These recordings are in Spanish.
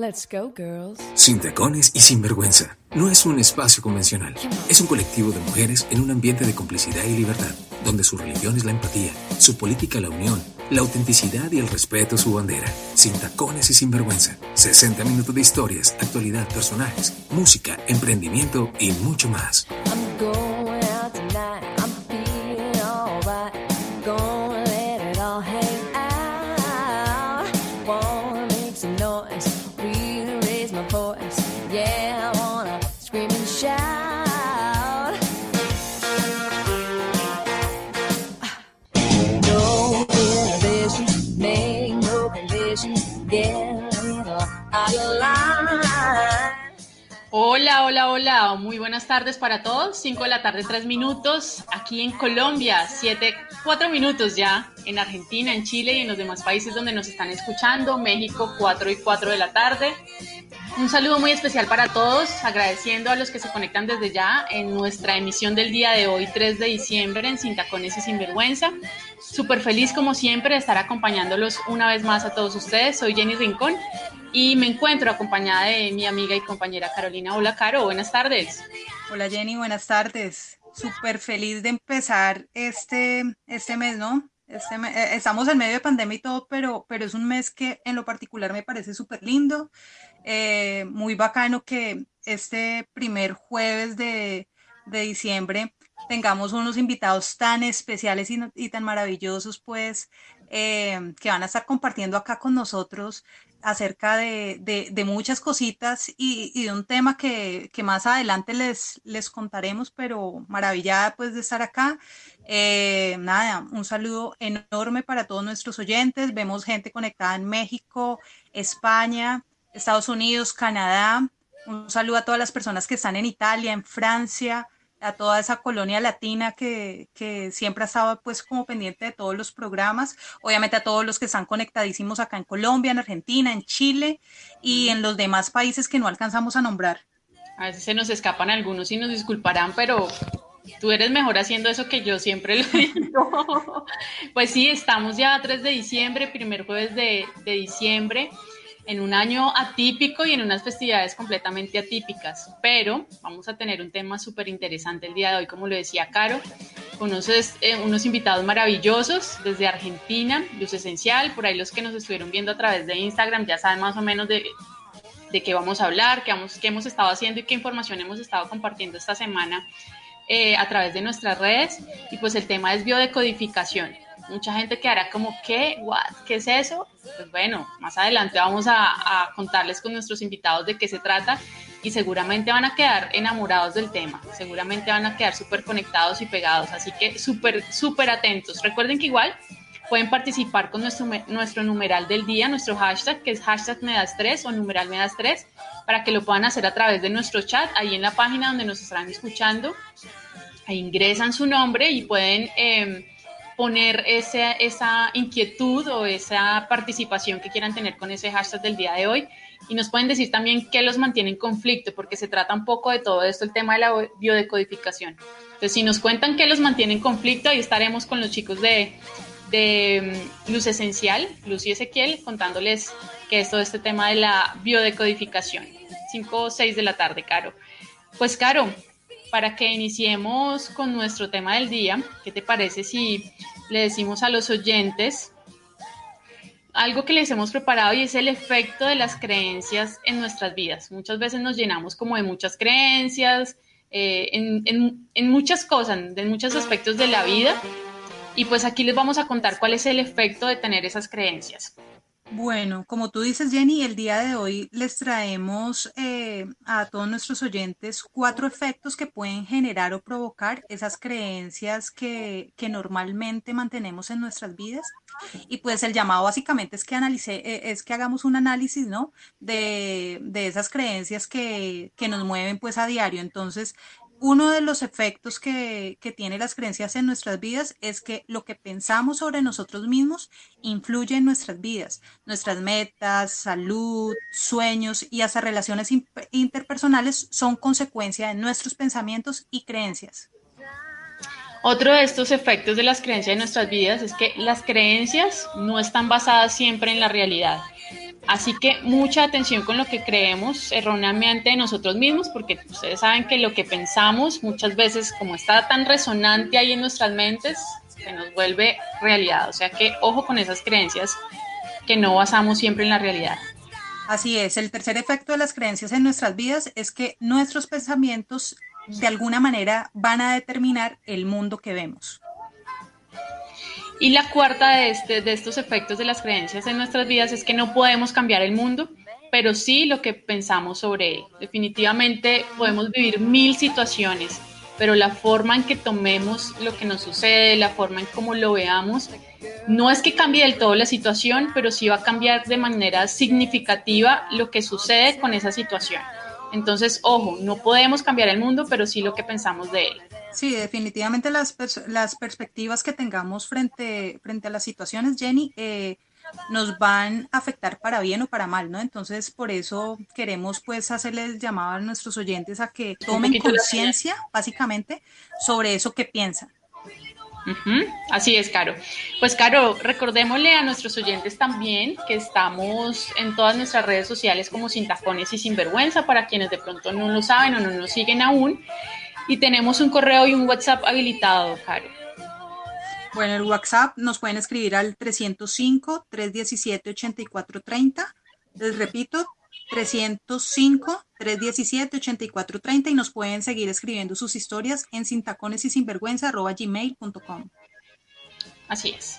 Let's go, girls. Sin tacones y sin vergüenza. No es un espacio convencional. Es un colectivo de mujeres en un ambiente de complicidad y libertad, donde su religión es la empatía, su política la unión, la autenticidad y el respeto su bandera. Sin tacones y sin vergüenza. 60 minutos de historias, actualidad, personajes, música, emprendimiento y mucho más. I'm Hola, hola, muy buenas tardes para todos. 5 de la tarde, 3 minutos. Aquí en Colombia, 7, 4 minutos ya. En Argentina, en Chile y en los demás países donde nos están escuchando. México, 4 y 4 de la tarde. Un saludo muy especial para todos, agradeciendo a los que se conectan desde ya en nuestra emisión del día de hoy, 3 de diciembre, en Sin Tacones y Sin Vergüenza. Súper feliz, como siempre, de estar acompañándolos una vez más a todos ustedes. Soy Jenny Rincón y me encuentro acompañada de mi amiga y compañera Carolina. Hola, Caro, buenas tardes. Hola Jenny, buenas tardes. Súper feliz de empezar este, este mes, ¿no? Este eh, estamos en medio de pandemia y todo, pero, pero es un mes que en lo particular me parece súper lindo. Eh, muy bacano que este primer jueves de, de diciembre tengamos unos invitados tan especiales y tan maravillosos, pues, eh, que van a estar compartiendo acá con nosotros acerca de, de- muchas cositas y, y de un tema que, que más adelante les, les contaremos, pero maravillada pues de estar acá. Eh, nada, un saludo enorme para todos nuestros oyentes. Vemos gente conectada en México, España, Estados Unidos, Canadá. Un saludo a todas las personas que están en Italia, en Francia, a toda esa colonia latina que, que siempre ha estado pues como pendiente de todos los programas. Obviamente a todos los que están conectadísimos acá en Colombia, en Argentina, en Chile y en los demás países que no alcanzamos a nombrar. A veces se nos escapan algunos y nos disculparán, pero tú eres mejor haciendo eso que yo siempre lo digo. Pues sí, estamos ya a 3 de diciembre, primer jueves de, de diciembre, en un año atípico y en unas festividades completamente atípicas, pero vamos a tener un tema súper interesante el día de hoy, como lo decía Caro, con unos, eh, unos invitados maravillosos desde Argentina, Luz Esencial, por ahí los que nos estuvieron viendo a través de Instagram ya saben más o menos de, de qué vamos a hablar, qué, vamos, qué hemos estado haciendo y qué información hemos estado compartiendo esta semana eh, a través de nuestras redes. Y pues el tema es biodecodificación. Mucha gente quedará como, ¿qué? What? ¿Qué es eso? Pues bueno, más adelante vamos a, contarles con nuestros invitados de qué se trata y seguramente van a quedar enamorados del tema, seguramente van a quedar súper conectados y pegados, así que súper, súper atentos. Recuerden que igual pueden participar con nuestro, nuestro numeral del día, nuestro hashtag, que es hashtag me das 3 o numeral me das 3, para que lo puedan hacer a través de nuestro chat, ahí en la página donde nos estarán escuchando. Ahí ingresan su nombre y pueden eh, poner ese, esa inquietud o esa participación que quieran tener con ese hashtag del día de hoy. Y nos pueden decir también qué los mantiene en conflicto, porque se trata un poco de todo esto, el tema de la biodecodificación. Entonces, si nos cuentan qué los mantiene en conflicto, ahí estaremos con los chicos de, de um, Luz Esencial, Luz y Ezequiel, contándoles qué es todo este tema de la biodecodificación. 5 o 6 de la tarde, Caro. Pues, Caro, para que iniciemos con nuestro tema del día, ¿qué te parece si le decimos a los oyentes algo que les hemos preparado y es el efecto de las creencias en nuestras vidas? Muchas veces nos llenamos como de muchas creencias, eh, en, en, en muchas cosas, en muchos aspectos de la vida, y pues aquí les vamos a contar cuál es el efecto de tener esas creencias. Bueno, como tú dices, Jenny, el día de hoy les traemos eh, a todos nuestros oyentes cuatro efectos que pueden generar o provocar esas creencias que, que normalmente mantenemos en nuestras vidas. Y pues el llamado básicamente es que analice, eh, es que hagamos un análisis, ¿no? De, de esas creencias que, que nos mueven pues a diario. Entonces, uno de los efectos que, que tiene las creencias en nuestras vidas es que lo que pensamos sobre nosotros mismos influye en nuestras vidas, nuestras metas, salud, sueños y hasta relaciones interpersonales son consecuencia de nuestros pensamientos y creencias. Otro de estos efectos de las creencias en nuestras vidas es que las creencias no están basadas siempre en la realidad. Así que mucha atención con lo que creemos erróneamente de nosotros mismos, porque ustedes saben que lo que pensamos muchas veces, como está tan resonante ahí en nuestras mentes, se nos vuelve realidad. O sea que ojo con esas creencias que no basamos siempre en la realidad. Así es, el tercer efecto de las creencias en nuestras vidas es que nuestros pensamientos de alguna manera van a determinar el mundo que vemos. Y la cuarta de, este, de estos efectos de las creencias en nuestras vidas es que no podemos cambiar el mundo, pero sí lo que pensamos sobre él. Definitivamente podemos vivir mil situaciones, pero la forma en que tomemos lo que nos sucede, la forma en cómo lo veamos, no es que cambie del todo la situación, pero sí va a cambiar de manera significativa lo que sucede con esa situación. Entonces, ojo, no podemos cambiar el mundo, pero sí lo que pensamos de él. Sí, definitivamente las, las perspectivas que tengamos frente, frente a las situaciones, Jenny, eh, nos van a afectar para bien o para mal, ¿no? Entonces, por eso queremos pues hacerles llamado a nuestros oyentes a que tomen conciencia, básicamente, sobre eso que piensan. Así es, Caro. Pues, Caro, recordémosle a nuestros oyentes también que estamos en todas nuestras redes sociales como Sin Tacones y Sinvergüenza, para quienes de pronto no lo saben o no nos siguen aún. Y tenemos un correo y un WhatsApp habilitado, Caro. Bueno, el WhatsApp nos pueden escribir al 305-317-8430. Les repito, 305-317-8430 y nos pueden seguir escribiendo sus historias en sintacones y sinvergüenza.gmail.com. Así es.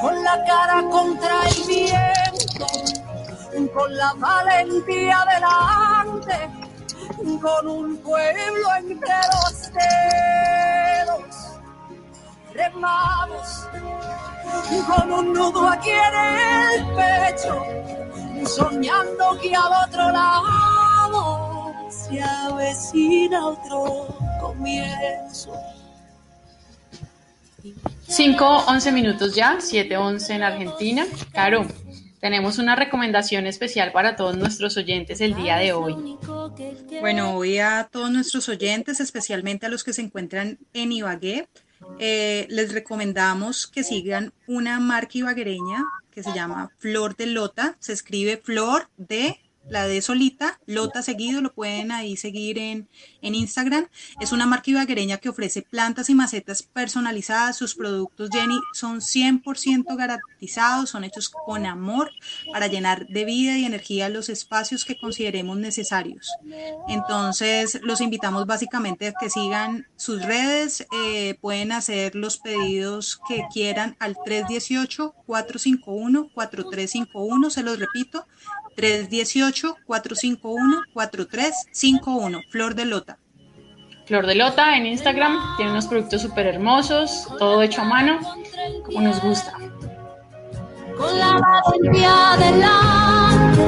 con la cara contra el viento, con la valentía delante, con un pueblo entre los dedos. Remamos con un nudo aquí en el pecho, soñando que al otro lado se avecina otro comienzo. 5, 11 minutos ya, 7, 11 en Argentina. Caro, tenemos una recomendación especial para todos nuestros oyentes el día de hoy. Bueno, hoy a todos nuestros oyentes, especialmente a los que se encuentran en Ibagué, eh, les recomendamos que sigan una marca ibaguereña que se llama Flor de Lota. Se escribe Flor de la de Solita, Lota seguido, lo pueden ahí seguir en, en Instagram. Es una marca ibaguereña que ofrece plantas y macetas personalizadas. Sus productos, Jenny, son 100% garantizados, son hechos con amor para llenar de vida y energía los espacios que consideremos necesarios. Entonces, los invitamos básicamente a que sigan sus redes, eh, pueden hacer los pedidos que quieran al 318-451-4351, se los repito, 318-451-4351. Flor de Lota. Flor de Lota en Instagram. Tiene unos productos súper hermosos, todo hecho a mano, como nos gusta. Con la valentía adelante,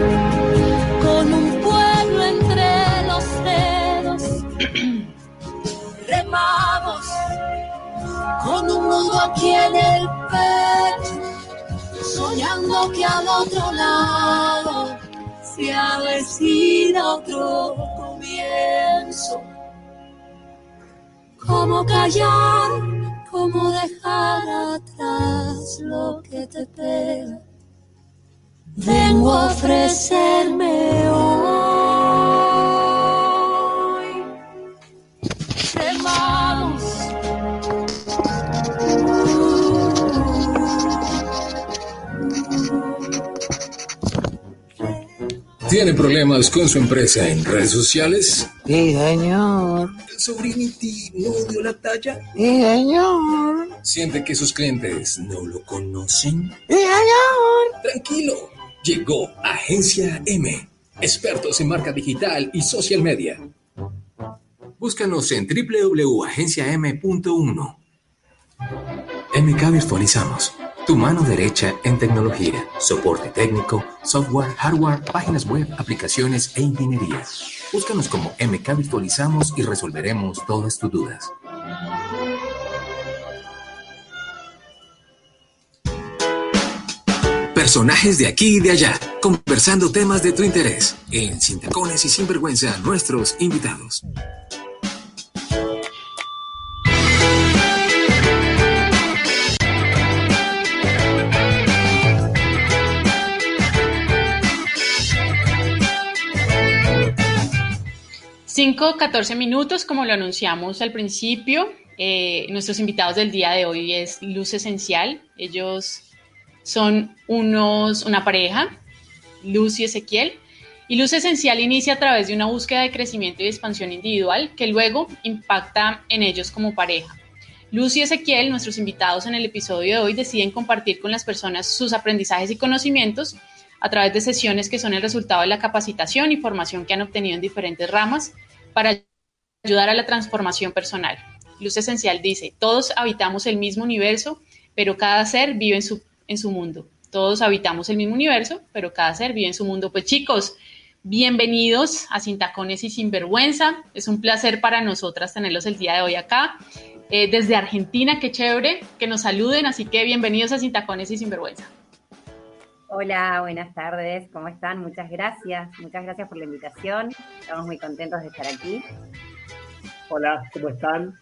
con un pueblo entre los dedos. Remamos con un nudo aquí en el pecho soñando que al otro lado se otro comienzo. ¿Cómo callar? ¿Cómo dejar atrás lo que te pega. Vengo a ofrecerme. ¿Tiene problemas con su empresa en redes sociales? Sí, señor. ¿El sobrinity no dio la talla? Sí, señor. ¿Siente que sus clientes no lo conocen? Sí, señor. Tranquilo, llegó Agencia M, expertos en marca digital y social media. Búscanos en www.agenciam.1. MK Virtualizamos, tu mano derecha en tecnología, soporte técnico, software, hardware, páginas web, aplicaciones e ingeniería. Búscanos como MK Virtualizamos y resolveremos todas tus dudas. Personajes de aquí y de allá, conversando temas de tu interés. En Sin Tacones y Sin Vergüenza, nuestros invitados. Cinco, 14 minutos, como lo anunciamos al principio. Eh, nuestros invitados del día de hoy es Luz Esencial. Ellos son unos, una pareja, Luz y Ezequiel. Y Luz Esencial inicia a través de una búsqueda de crecimiento y expansión individual que luego impacta en ellos como pareja. Luz y Ezequiel, nuestros invitados en el episodio de hoy, deciden compartir con las personas sus aprendizajes y conocimientos a través de sesiones que son el resultado de la capacitación y formación que han obtenido en diferentes ramas para ayudar a la transformación personal. Luz Esencial dice, todos habitamos el mismo universo, pero cada ser vive en su, en su mundo. Todos habitamos el mismo universo, pero cada ser vive en su mundo. Pues chicos, bienvenidos a Sin Tacones y Sin Vergüenza. Es un placer para nosotras tenerlos el día de hoy acá. Eh, desde Argentina, qué chévere que nos saluden, así que bienvenidos a Sin Tacones y Sin Vergüenza. Hola, buenas tardes, ¿cómo están? Muchas gracias, muchas gracias por la invitación. Estamos muy contentos de estar aquí. Hola, ¿cómo están?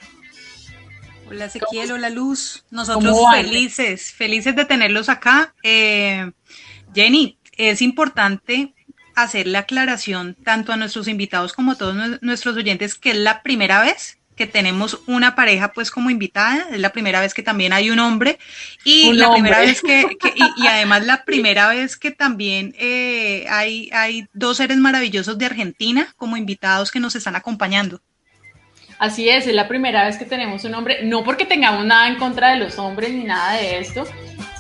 Hola Ezequiel, hola Luz. Nosotros felices, felices de tenerlos acá. Eh, Jenny, es importante hacer la aclaración tanto a nuestros invitados como a todos nue- nuestros oyentes que es la primera vez que tenemos una pareja pues como invitada, es la primera vez que también hay un hombre. Y Un la hombre. primera vez que, que- y, y además la primera vez que también eh, hay, hay dos seres maravillosos de Argentina como invitados que nos están acompañando. Así es, es la primera vez que tenemos un hombre, no porque tengamos nada en contra de los hombres ni nada de esto,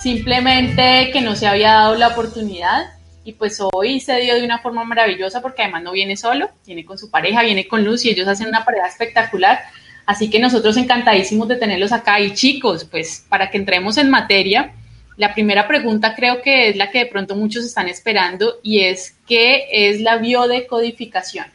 simplemente que no se había dado la oportunidad y pues hoy se dio de una forma maravillosa porque además no viene solo, viene con su pareja, viene con Luz y ellos hacen una pareja espectacular. Así que nosotros encantadísimos de tenerlos acá. Y chicos, pues para que entremos en materia, la primera pregunta creo que es la que de pronto muchos están esperando y es ¿qué es la biodecodificación?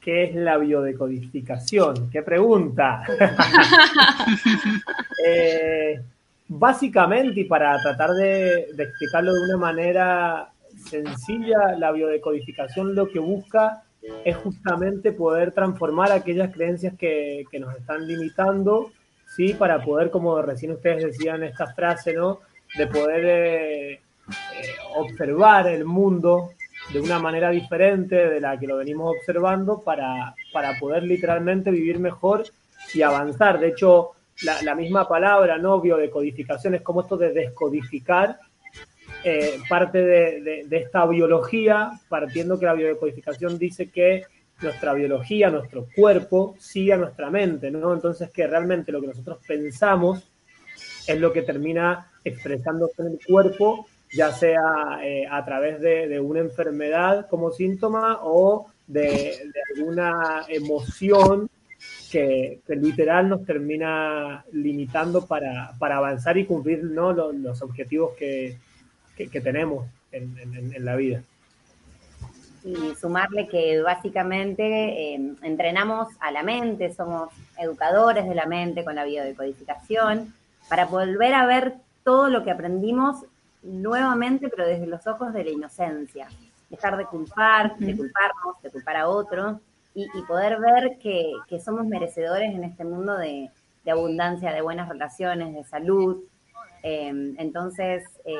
¿Qué es la biodecodificación? ¡Qué pregunta! Eh, básicamente, y para tratar de, de explicarlo de una manera sencilla, la biodecodificación lo que busca es justamente poder transformar aquellas creencias que, que nos están limitando, ¿sí? Para poder, como recién ustedes decían esta frase, ¿no? De poder eh, eh, observar el mundo de una manera diferente de la que lo venimos observando para, para poder literalmente vivir mejor y avanzar. De hecho, la, la misma palabra, ¿no? Biodecodificación es como esto de descodificar eh, parte de, de- esta biología, partiendo que la biodecodificación dice que nuestra biología, nuestro cuerpo, sigue a nuestra mente, ¿no? Entonces que realmente lo que nosotros pensamos es lo que termina expresándose en el cuerpo, ya sea eh, a través de, una enfermedad como síntoma o de, de alguna emoción que, que literal nos termina limitando para, para avanzar y cumplir ¿no? los, los objetivos que, que, que tenemos en, en- en la vida. Y sumarle que básicamente eh, entrenamos a la mente, somos educadores de la mente con la biodecodificación, para volver a ver todo lo que aprendimos nuevamente, pero desde los ojos de la inocencia. Dejar de culpar, de culparnos, de culpar a otros, y, y poder ver que, que somos merecedores en este mundo de, de abundancia, de buenas relaciones, de salud, Eh, entonces, eh,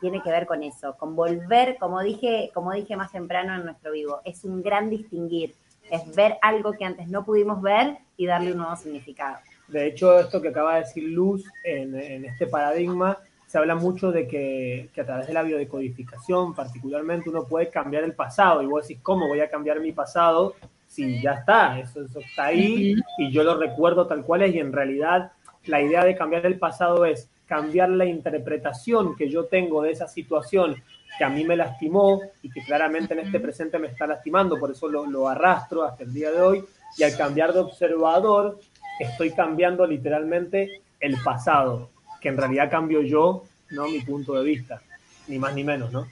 tiene que ver con eso, con volver, como dije, como dije más temprano en nuestro vivo, es un gran distinguir, es ver algo que antes no pudimos ver y darle un nuevo significado. De hecho, esto que acaba de decir Luz en, en este paradigma, se habla mucho de que, que, a través de la biodecodificación, particularmente, uno puede cambiar el pasado. Y vos decís, ¿cómo voy a cambiar mi pasado si ya está? Eso, eso está ahí y yo lo recuerdo tal cual es. Y en realidad, la idea de cambiar el pasado es cambiar la interpretación que yo tengo de esa situación que a mí me lastimó y que claramente en este presente me está lastimando, por eso lo, lo arrastro hasta el día de hoy. Y al cambiar de observador, estoy cambiando literalmente el pasado, que en realidad cambio yo, ¿no? Mi punto de vista, ni más ni menos, ¿no?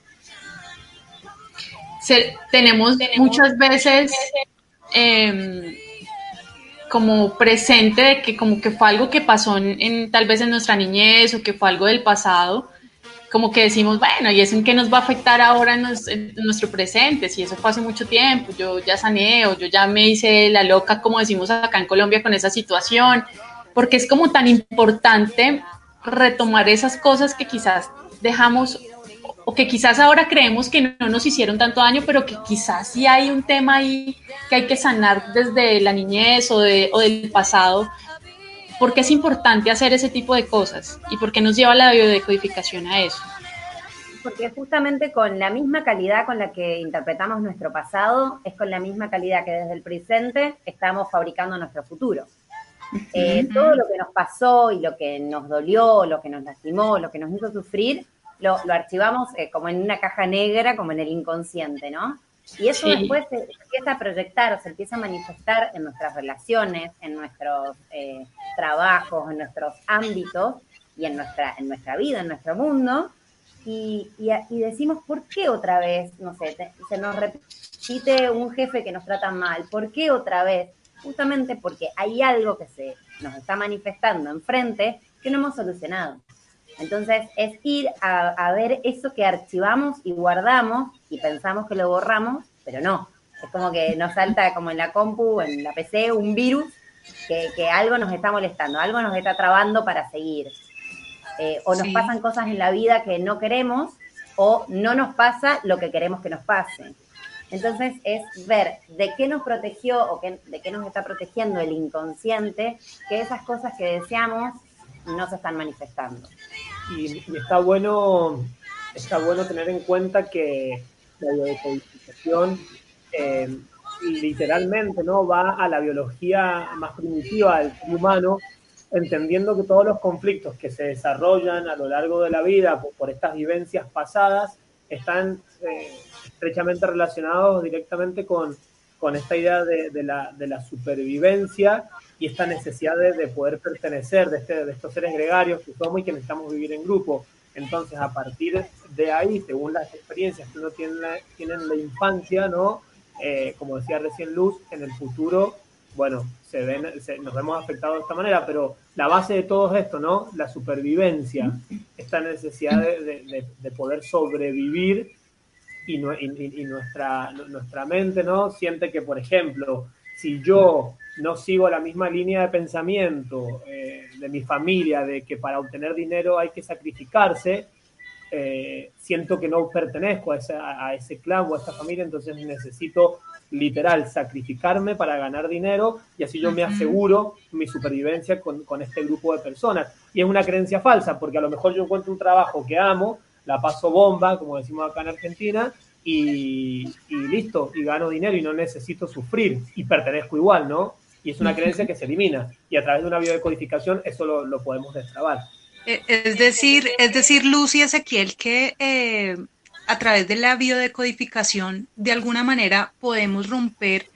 Se, tenemos, tenemos, muchas veces eh, como presente de que como que fue algo que pasó en, en, tal vez en nuestra niñez o que fue algo del pasado, como que decimos, bueno, ¿y eso en qué nos va a afectar ahora en, nos, en, nuestro presente? Si eso fue hace mucho tiempo, yo ya sané o yo ya me hice la loca, como decimos acá en Colombia, con esa situación, porque es como tan importante retomar esas cosas que quizás dejamos o que quizás ahora creemos que no nos hicieron tanto daño, pero que quizás sí hay un tema ahí que hay que sanar desde la niñez o, de, o del pasado. ¿Por qué es importante hacer ese tipo de cosas? ¿Y por qué nos lleva la biodecodificación a eso? Porque justamente con la misma calidad con la que interpretamos nuestro pasado, es con la misma calidad que desde el presente estamos fabricando nuestro futuro. Eh, todo lo que nos pasó y lo que nos dolió, lo que nos lastimó, lo que nos hizo sufrir, lo, lo archivamos eh, como en una caja negra, como en el inconsciente, ¿no? Y eso sí. después se empieza a proyectar, se empieza a manifestar en nuestras relaciones, en nuestros eh, trabajos, en nuestros ámbitos y en nuestra, en nuestra vida, en nuestro mundo. Y, y, y decimos, ¿por qué otra vez? No sé, te, se nos repite un jefe que nos trata mal. ¿Por qué otra vez? Justamente porque hay algo que se nos está manifestando enfrente que no hemos solucionado. Entonces es ir a, a, ver eso que archivamos y guardamos y pensamos que lo borramos, pero no. Es como que nos salta como en la compu, en la PC, un virus que, que algo nos está molestando, algo nos está trabando para seguir. Eh, o nos sí. pasan cosas en la vida que no queremos o no nos pasa lo que queremos que nos pase. Entonces es ver de qué nos protegió o qué, de qué nos está protegiendo el inconsciente, que esas cosas que deseamos no se están manifestando. Y, está bueno está bueno tener en cuenta que la biodecodificación eh, literalmente no va a la biología más primitiva del humano entendiendo que todos los conflictos que se desarrollan a lo largo de la vida por, por estas vivencias pasadas están eh, estrechamente relacionados directamente con, con esta idea de, de, la, de, la, supervivencia y esta necesidad de, de poder pertenecer, de, este, de, estos seres gregarios que somos y que necesitamos vivir en grupo. Entonces, a partir de ahí, según las experiencias que uno tiene, tiene en la infancia, ¿no? Eh, como decía recién Luz, en el futuro, bueno, se ven, se, nos vemos afectados de esta manera, pero la base de todo esto, ¿no? La supervivencia, esta necesidad de poder sobrevivir y, y, y, nuestra, nuestra mente, ¿no? Siente que, por ejemplo, si yo no sigo la misma línea de pensamiento eh, de mi familia, de que para obtener dinero hay que sacrificarse, eh, siento que no pertenezco a ese, a ese clan o a esa familia, entonces necesito literal sacrificarme para ganar dinero y así yo me aseguro mi supervivencia con, con, este grupo de personas. Y es una creencia falsa, porque a lo mejor yo encuentro un trabajo que amo, la paso bomba, como decimos acá en Argentina, y, y listo, y gano dinero y no necesito sufrir y pertenezco igual, ¿no? y es una creencia que se elimina y a través de una biodecodificación eso lo, lo podemos destrabar. Es decir, es decir, Luz y Ezequiel, que eh, a través de la biodecodificación de alguna manera podemos romper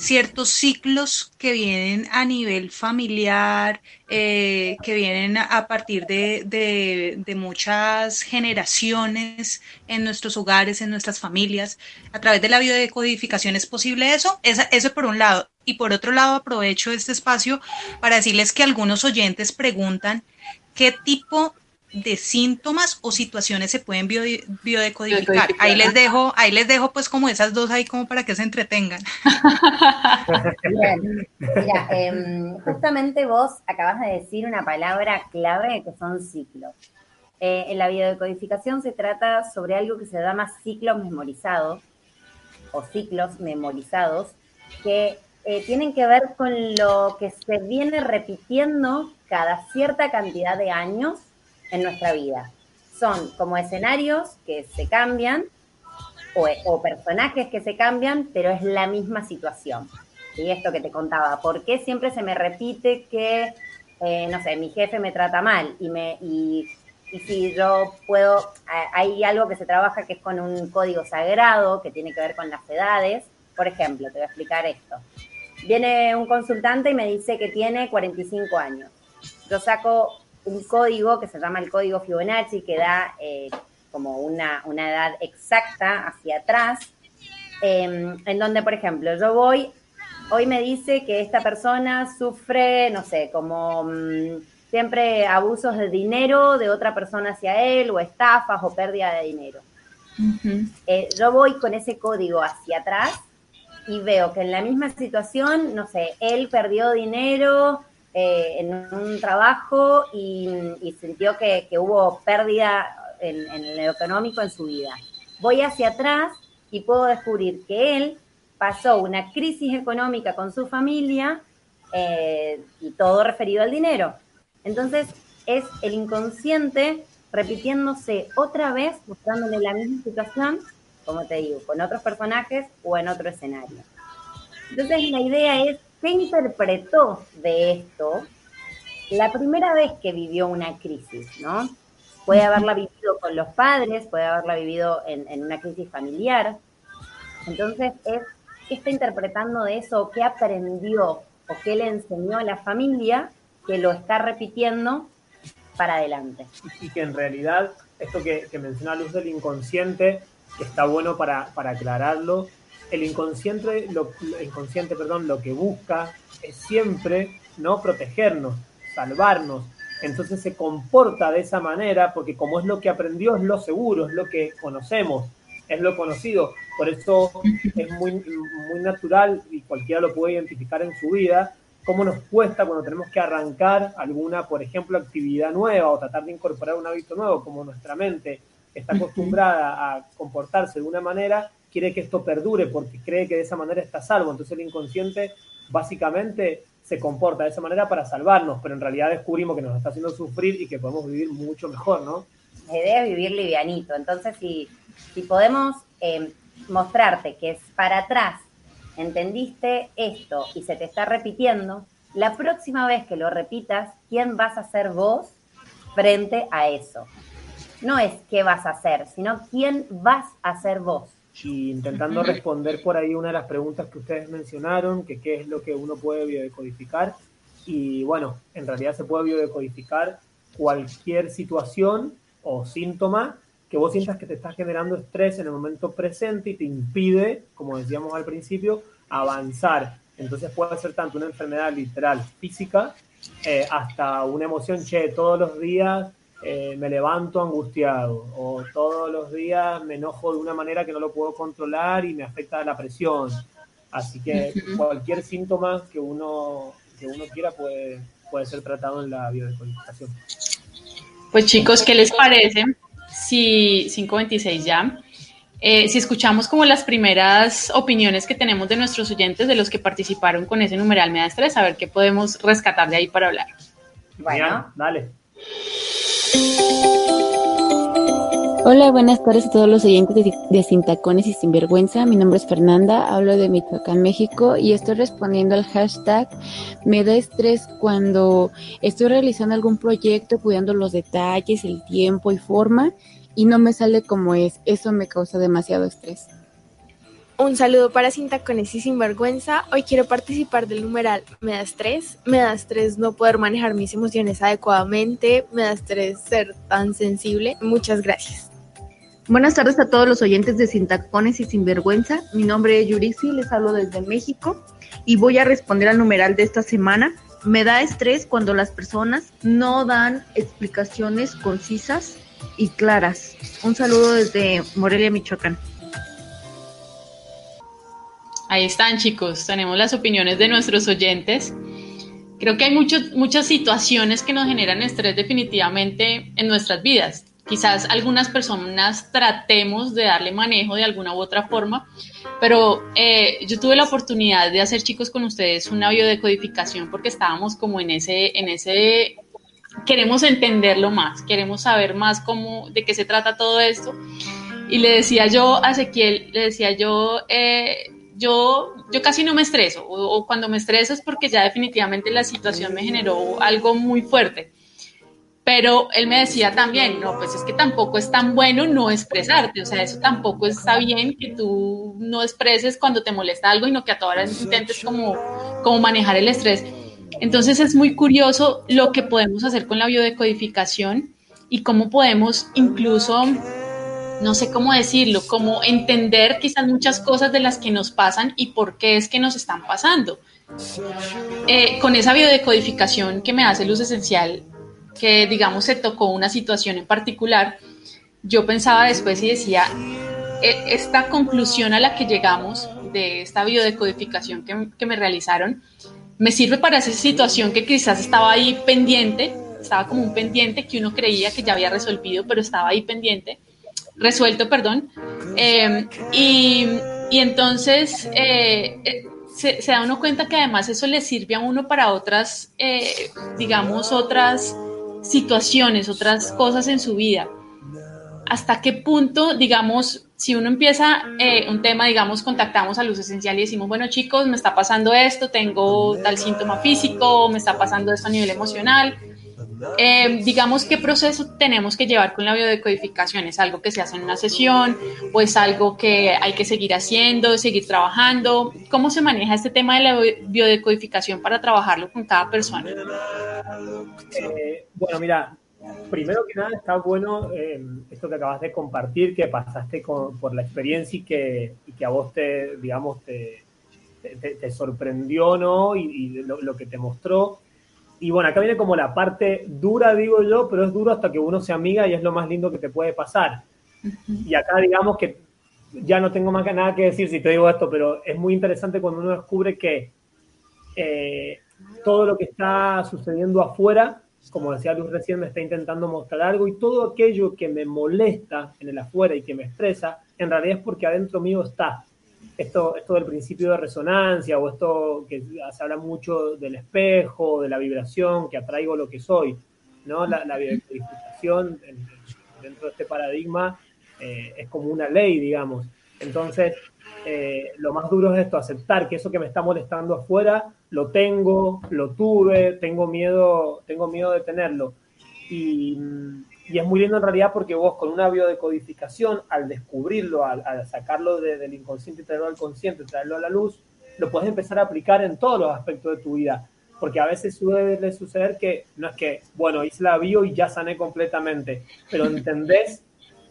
ciertos ciclos que vienen a nivel familiar, eh, que vienen a partir de, de, muchas generaciones en nuestros hogares, en nuestras familias. A través de la biodecodificación es posible eso. Esa, eso por un lado. Y por otro lado, aprovecho este espacio para decirles que algunos oyentes preguntan qué tipo de síntomas o situaciones se pueden bio, biodecodificar. Ahí les dejo, ahí les dejo pues como esas dos ahí como para que se entretengan. Bien. Mira, eh, justamente vos acabas de decir una palabra clave que son ciclos. Eh, en la biodecodificación se trata sobre algo que se llama ciclos memorizados o ciclos memorizados que eh, tienen que ver con lo que se viene repitiendo cada cierta cantidad de años en nuestra vida. Son como escenarios que se cambian o, personajes que se cambian, pero es la misma situación. Y esto que te contaba, ¿por qué siempre se me repite que, eh, no sé, mi jefe me trata mal y, me, y si yo puedo, hay algo que se trabaja que es con un código sagrado que tiene que ver con las edades. Por ejemplo, te voy a explicar esto. Viene un consultante y me dice que tiene 45 años. Yo saco un código que se llama el código Fibonacci, que da eh, como una, una, edad exacta hacia atrás, eh, en donde, por ejemplo, yo voy, hoy me dice que esta persona sufre, no sé, como mmm, siempre abusos de dinero de otra persona hacia él, o estafas, o pérdida de dinero. Uh -huh. eh, yo voy con ese código hacia atrás y veo que en la misma situación, no sé, él perdió dinero eh, en un trabajo y, sintió que, hubo pérdida en, en lo económico en su vida. Voy hacia atrás y puedo descubrir que él pasó una crisis económica con su familia eh, y todo referido al dinero. Entonces es el inconsciente repitiéndose otra vez, mostrándole la misma situación, como te digo, con otros personajes o en otro escenario. Entonces la idea es, ¿qué interpretó de esto la primera vez que vivió una crisis, ¿no? Puede haberla vivido con los padres, puede haberla vivido en, en una crisis familiar. Entonces es, ¿qué está interpretando de eso? ¿Qué aprendió o qué le enseñó a la familia que lo está repitiendo para adelante. Y que en realidad, esto que, que menciona Luz del inconsciente, está bueno para, para aclararlo, el inconsciente, lo, inconsciente perdón, lo que busca es siempre no protegernos, salvarnos. Entonces se comporta de esa manera porque como es lo que aprendió, es lo seguro, es lo que conocemos, es lo conocido. Por eso es muy, muy natural y cualquiera lo puede identificar en su vida, cómo nos cuesta cuando tenemos que arrancar alguna, por ejemplo, actividad nueva o tratar de incorporar un hábito nuevo, como nuestra mente está acostumbrada a comportarse de una manera, quiere que esto perdure porque cree que de esa manera está salvo. Entonces el inconsciente básicamente se comporta de esa manera para salvarnos, pero en realidad descubrimos que nos está haciendo sufrir y que podemos vivir mucho mejor, ¿no? La idea es vivir livianito. Entonces, si, si podemos eh, mostrarte que es para atrás entendiste esto y se te está repitiendo, la próxima vez que lo repitas, ¿quién vas a ser vos frente a eso? No es qué vas a hacer, sino quién vas a ser vos. Y intentando responder por ahí una de las preguntas que ustedes mencionaron, que qué es lo que uno puede biodecodificar. Y bueno, en realidad se puede biodecodificar cualquier situación o síntoma que vos sientas que te está generando estrés en el momento presente y te impide, como decíamos al principio, avanzar. Entonces puede ser tanto una enfermedad literal física eh, hasta una emoción, che, todos los días eh, me levanto angustiado o todos los días me enojo de una manera que no lo puedo controlar y me afecta la presión. Así que cualquier síntoma que uno, que uno quiera puede, puede ser tratado en la biodescodificación. Pues chicos, ¿qué les parece? si 526 ya, eh, si escuchamos como las primeras opiniones que tenemos de nuestros oyentes, de los que participaron con ese numeral me da estrés, a ver qué podemos rescatar de ahí para hablar. Bueno, Bien, dale. Hola, buenas tardes a todos los oyentes de, Sin Tacones y Sinvergüenza. Mi nombre es Fernanda, hablo de Michoacán, México y estoy respondiendo al hashtag Me da estrés cuando estoy realizando algún proyecto, cuidando los detalles, el tiempo y forma y no me sale como es. Eso me causa demasiado estrés. Un saludo para Sin Tacones y Sinvergüenza. Hoy quiero participar del numeral Me da estrés. Me da estrés no poder manejar mis emociones adecuadamente. Me da estrés ser tan sensible. Muchas gracias. Buenas tardes a todos los oyentes de Sin Tacones y Sinvergüenza. Mi nombre es Yurixi, les hablo desde México y voy a responder al numeral de esta semana. Me da estrés cuando las personas no dan explicaciones concisas y claras. Un saludo desde Morelia, Michoacán. Ahí están, chicos. Tenemos las opiniones de nuestros oyentes. Creo que hay muchas situaciones que nos generan estrés definitivamente en nuestras vidas. quizás algunas personas tratemos de darle manejo de alguna u otra forma, pero eh, yo tuve la oportunidad de hacer, chicos, con ustedes una biodecodificación porque estábamos como en ese, en ese, queremos entenderlo más, queremos saber más cómo, de qué se trata todo esto. Y le decía yo a Ezequiel, le decía yo, eh, yo, yo casi no me estreso, o, cuando me estreso es porque ya definitivamente la situación me generó algo muy fuerte pero él me decía también, no, pues es que tampoco es tan bueno no expresarte, o sea, eso tampoco está bien que tú no expreses cuando te molesta algo y no que a todas horas intentes como, como manejar el estrés. Entonces es muy curioso lo que podemos hacer con la biodecodificación y cómo podemos incluso, no sé cómo decirlo, como entender quizás muchas cosas de las que nos pasan y por qué es que nos están pasando. Eh, con esa biodecodificación que me hace Luz Esencial, que digamos se tocó una situación en particular, yo pensaba después y decía, "E- esta conclusión a la que llegamos de esta biodecodificación que, que me realizaron, me sirve para esa situación que quizás estaba ahí pendiente, estaba como un pendiente que uno creía que ya había resolvido, pero estaba ahí pendiente, resuelto, perdón. Eh, y, y entonces eh, eh, se, se da uno cuenta que además eso le sirve a uno para otras, eh, digamos, otras situaciones, otras cosas en su vida. ¿Hasta qué punto, digamos, si uno empieza un tema, digamos, contactamos a Luz Esencial y decimos, bueno chicos, me está pasando esto, tengo tal síntoma físico, me está pasando esto a nivel emocional, eh, digamos, ¿qué proceso tenemos que llevar con la biodecodificación? ¿Es algo que se hace en una sesión o es algo que hay que seguir haciendo, seguir trabajando? ¿Cómo se maneja este tema de la biodecodificación para trabajarlo con cada persona? Eh, bueno, mira, primero que nada está bueno eh, esto que acabas de compartir, que pasaste con- por la experiencia y que, y que a vos te, digamos, te, te- te- sorprendió, ¿no? Y, y lo, lo que te mostró. Y bueno, acá viene como la parte dura, digo yo, pero es duro hasta que uno se amiga y es lo más lindo que te puede pasar. Y acá digamos que ya no tengo más que nada que decir si te digo esto, pero es muy interesante cuando uno descubre que eh, todo lo que está sucediendo afuera, como decía Luz recién, me está intentando mostrar algo y todo aquello que me molesta en el afuera y que me estresa, en realidad es porque adentro mío está. Esto, esto del principio de resonancia o esto que se habla mucho del espejo, de la vibración, que atraigo lo que soy, ¿no? La, la en- dentro de este paradigma eh, es como una ley, digamos. Entonces, eh, lo más duro es esto, aceptar que eso que me está molestando afuera lo tengo, lo tuve, tengo miedo, tengo miedo de tenerlo. Y, mm, y es muy lindo en realidad porque vos con una biodecodificación, al descubrirlo, al, sacarlo de- del inconsciente y traerlo al consciente, traerlo a la luz, lo puedes empezar a aplicar en todos los aspectos de tu vida. Porque a veces suele suceder que no es que, bueno, hice la bio y ya sané completamente, pero entendés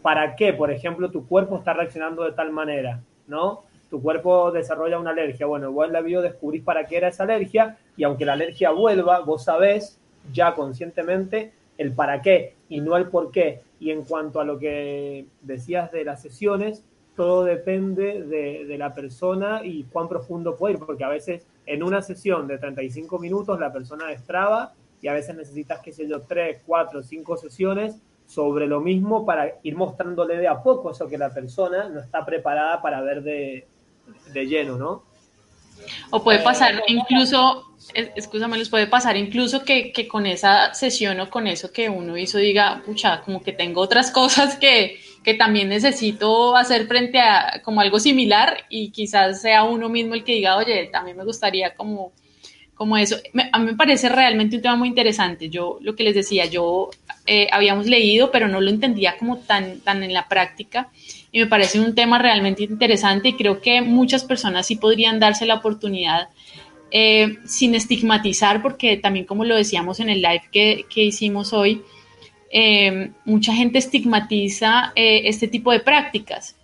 para qué, por ejemplo, tu cuerpo está reaccionando de tal manera, ¿no? Tu cuerpo desarrolla una alergia. Bueno, vos en la bio descubrís para qué era esa alergia y aunque la alergia vuelva, vos sabés ya conscientemente el para qué y no el por qué. Y en cuanto a lo que decías de las sesiones, todo depende de, la persona y cuán profundo puede ir, porque a veces en una sesión de 35 minutos la persona destraba y a veces necesitas, qué sé yo, 3, 4, 5 sesiones sobre lo mismo para ir mostrándole de a poco eso que la persona no está preparada para ver de, de lleno, ¿no? O puede pasar incluso, es- escúchame, puede pasar incluso que, que con esa sesión o con eso que uno hizo diga, pucha, como que tengo otras cosas que, que también necesito hacer frente a como algo similar y quizás sea uno mismo el que diga, oye, también me gustaría como, como eso. A mí me parece realmente un tema muy interesante. Yo, lo que les decía, yo eh, habíamos leído, pero no lo entendía como tan, tan en la práctica y me parece un tema realmente interesante y creo que muchas personas sí podrían darse la oportunidad eh, sin estigmatizar, porque también como lo decíamos en el live que, que hicimos hoy, eh, mucha gente estigmatiza eh, este tipo de prácticas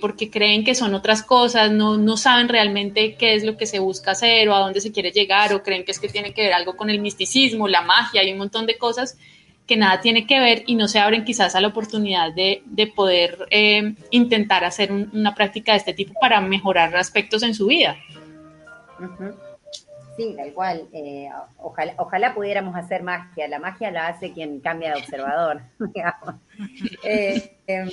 porque creen que son otras cosas, no, no saben realmente qué es lo que se busca hacer o a dónde se quiere llegar o creen que es que tiene que ver algo con el misticismo, la magia y un montón de cosas que nada tiene que ver y no se abren quizás a la oportunidad de, de poder eh, intentar hacer un- una práctica de este tipo para mejorar aspectos en su vida. Sí, tal cual. Eh, ojalá, ojalá pudiéramos hacer magia. La magia la hace quien cambia de observador. Eh, em,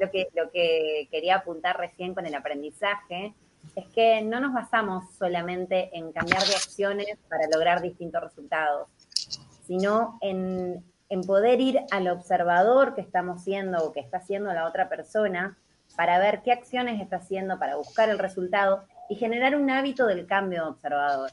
lo, que, lo que quería apuntar recién con el aprendizaje es que no nos basamos solamente en cambiar de acciones para lograr distintos resultados, sino en, en poder ir al observador que estamos siendo o que está haciendo la otra persona para ver qué acciones está haciendo para buscar el resultado y generar un hábito del cambio de observador.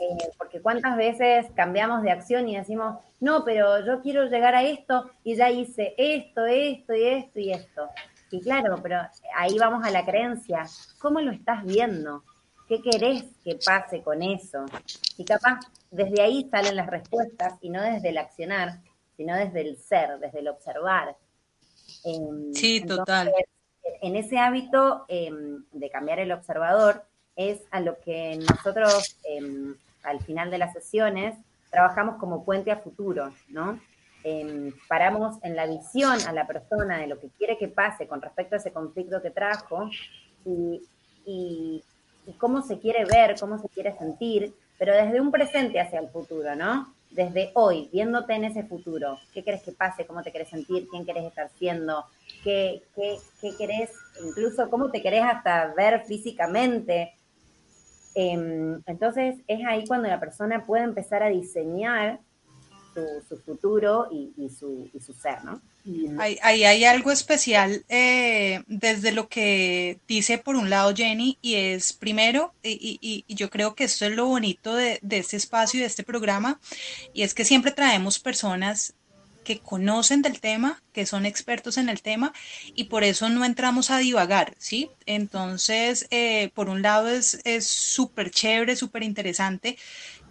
Eh, porque cuántas veces cambiamos de acción y decimos, no, pero yo quiero llegar a esto y ya hice esto, esto y esto y esto. Y claro, pero ahí vamos a la creencia. ¿Cómo lo estás viendo? ¿Qué querés que pase con eso? Y capaz desde ahí salen las respuestas y no desde el accionar, sino desde el ser, desde el observar. Em, sí, total. En ese hábito em, de cambiar el observador, es a lo que nosotros em, al final de las sesiones trabajamos como puente a futuro, ¿no? Paramos en la visión a la persona de lo que quiere que pase con respecto a ese conflicto que trajo y, y, cómo se quiere ver, cómo se quiere sentir, pero desde un presente hacia el futuro, ¿no? Desde hoy, viéndote en ese futuro, qué querés que pase, cómo te querés sentir, quién querés estar siendo, qué, qué, qué querés, incluso cómo te querés hasta ver físicamente, Em, entonces es ahí cuando la persona puede empezar a diseñar su, futuro y, su, ser, ¿no? Ahí, hay algo especial eh, desde lo que dice por un lado Jenny y es primero, y, yo creo que esto es lo bonito de, de este espacio y de este programa, y es que siempre traemos personas que conocen del tema, que son expertos en el tema y por eso no entramos a divagar, ¿sí? Entonces, eh, por un lado es súper chévere, súper interesante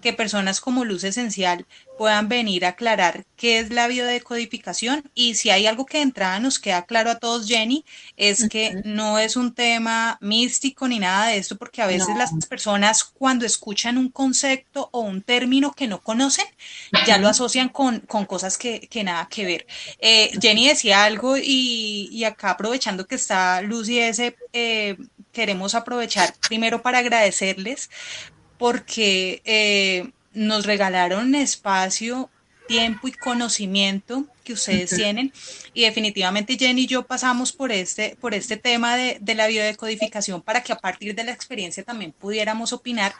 que personas como Luz Esencial puedan venir a aclarar qué es la biodecodificación y si hay algo que de entrada nos queda claro a todos, Jenny, es que no es un tema místico ni nada de esto, porque a veces las personas cuando escuchan un concepto o un término que no conocen, ya lo asocian con, cosas que, nada que ver. Eh, Jenny decía algo y, acá aprovechando que está Luz y ese, eh, queremos aprovechar primero para agradecerles porque eh, nos regalaron espacio, tiempo y conocimiento que ustedes tienen. Y definitivamente Jenny y yo pasamos por este, por este tema de, de, la biodecodificación para que a partir de la experiencia también pudiéramos opinar.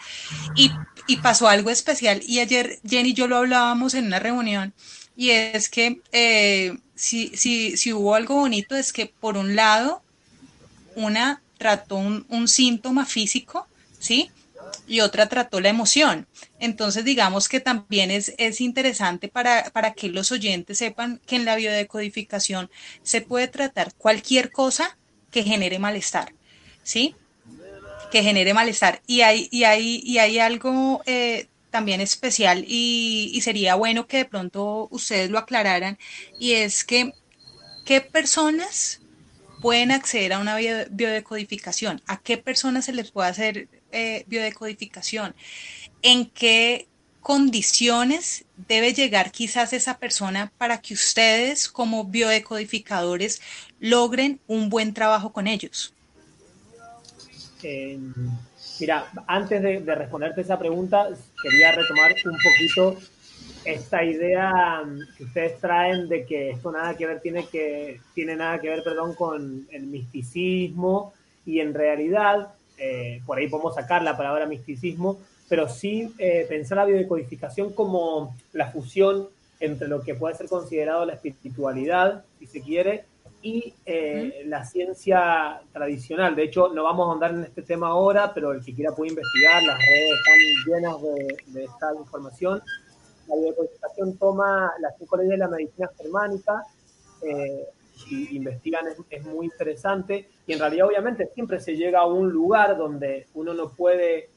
Y, y, pasó algo especial. Y ayer Jenny y yo lo hablábamos en una reunión y es que eh, si, si, si hubo algo bonito es que por un lado una trató un, un síntoma físico, ¿sí? Y otra trató la emoción. Entonces, digamos que también es, es interesante para, para, que los oyentes sepan que en la biodecodificación se puede tratar cualquier cosa que genere malestar, ¿sí? Que genere malestar. Y hay, y hay, y hay algo eh, también especial y, y sería bueno que de pronto ustedes lo aclararan, y es que, ¿qué personas pueden acceder a una biodecodificación? ¿A qué personas se les puede hacer eh, biodecodificación, en qué condiciones debe llegar quizás esa persona para que ustedes como biodecodificadores logren un buen trabajo con ellos? Eh, mira, antes de, responderte esa pregunta, quería retomar un poquito esta idea que ustedes traen de que esto nada que ver tiene que tiene nada que ver, perdón, con el misticismo y en realidad eh, por ahí podemos sacar la palabra misticismo, pero sí eh, pensar la biodecodificación como la fusión entre lo que puede ser considerado la espiritualidad, si se quiere, y eh, la ciencia tradicional. De hecho, no vamos a andar en este tema ahora, pero el que quiera puede investigar, las redes están llenas de, esta información. La biodecodificación toma las cinco leyes de la medicina germánica, y investigan es, muy interesante y en realidad obviamente siempre se llega a un lugar donde uno no puede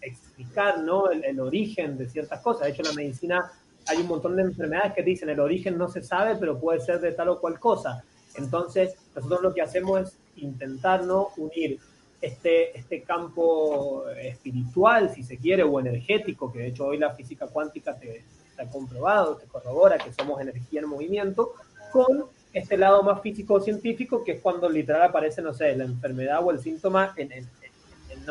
explicar ¿no? El, origen de ciertas cosas. De hecho, en la medicina hay un montón de enfermedades que dicen el origen no se sabe, pero puede ser de tal o cual cosa. Entonces, nosotros lo que hacemos es intentar ¿no? unir este, este campo espiritual, si se quiere, o energético, que de hecho hoy la física cuántica te, te ha comprobado, te corrobora que somos energía en movimiento, con este lado más físico-científico, que es cuando literal aparece, no sé, la enfermedad o el síntoma en, en, en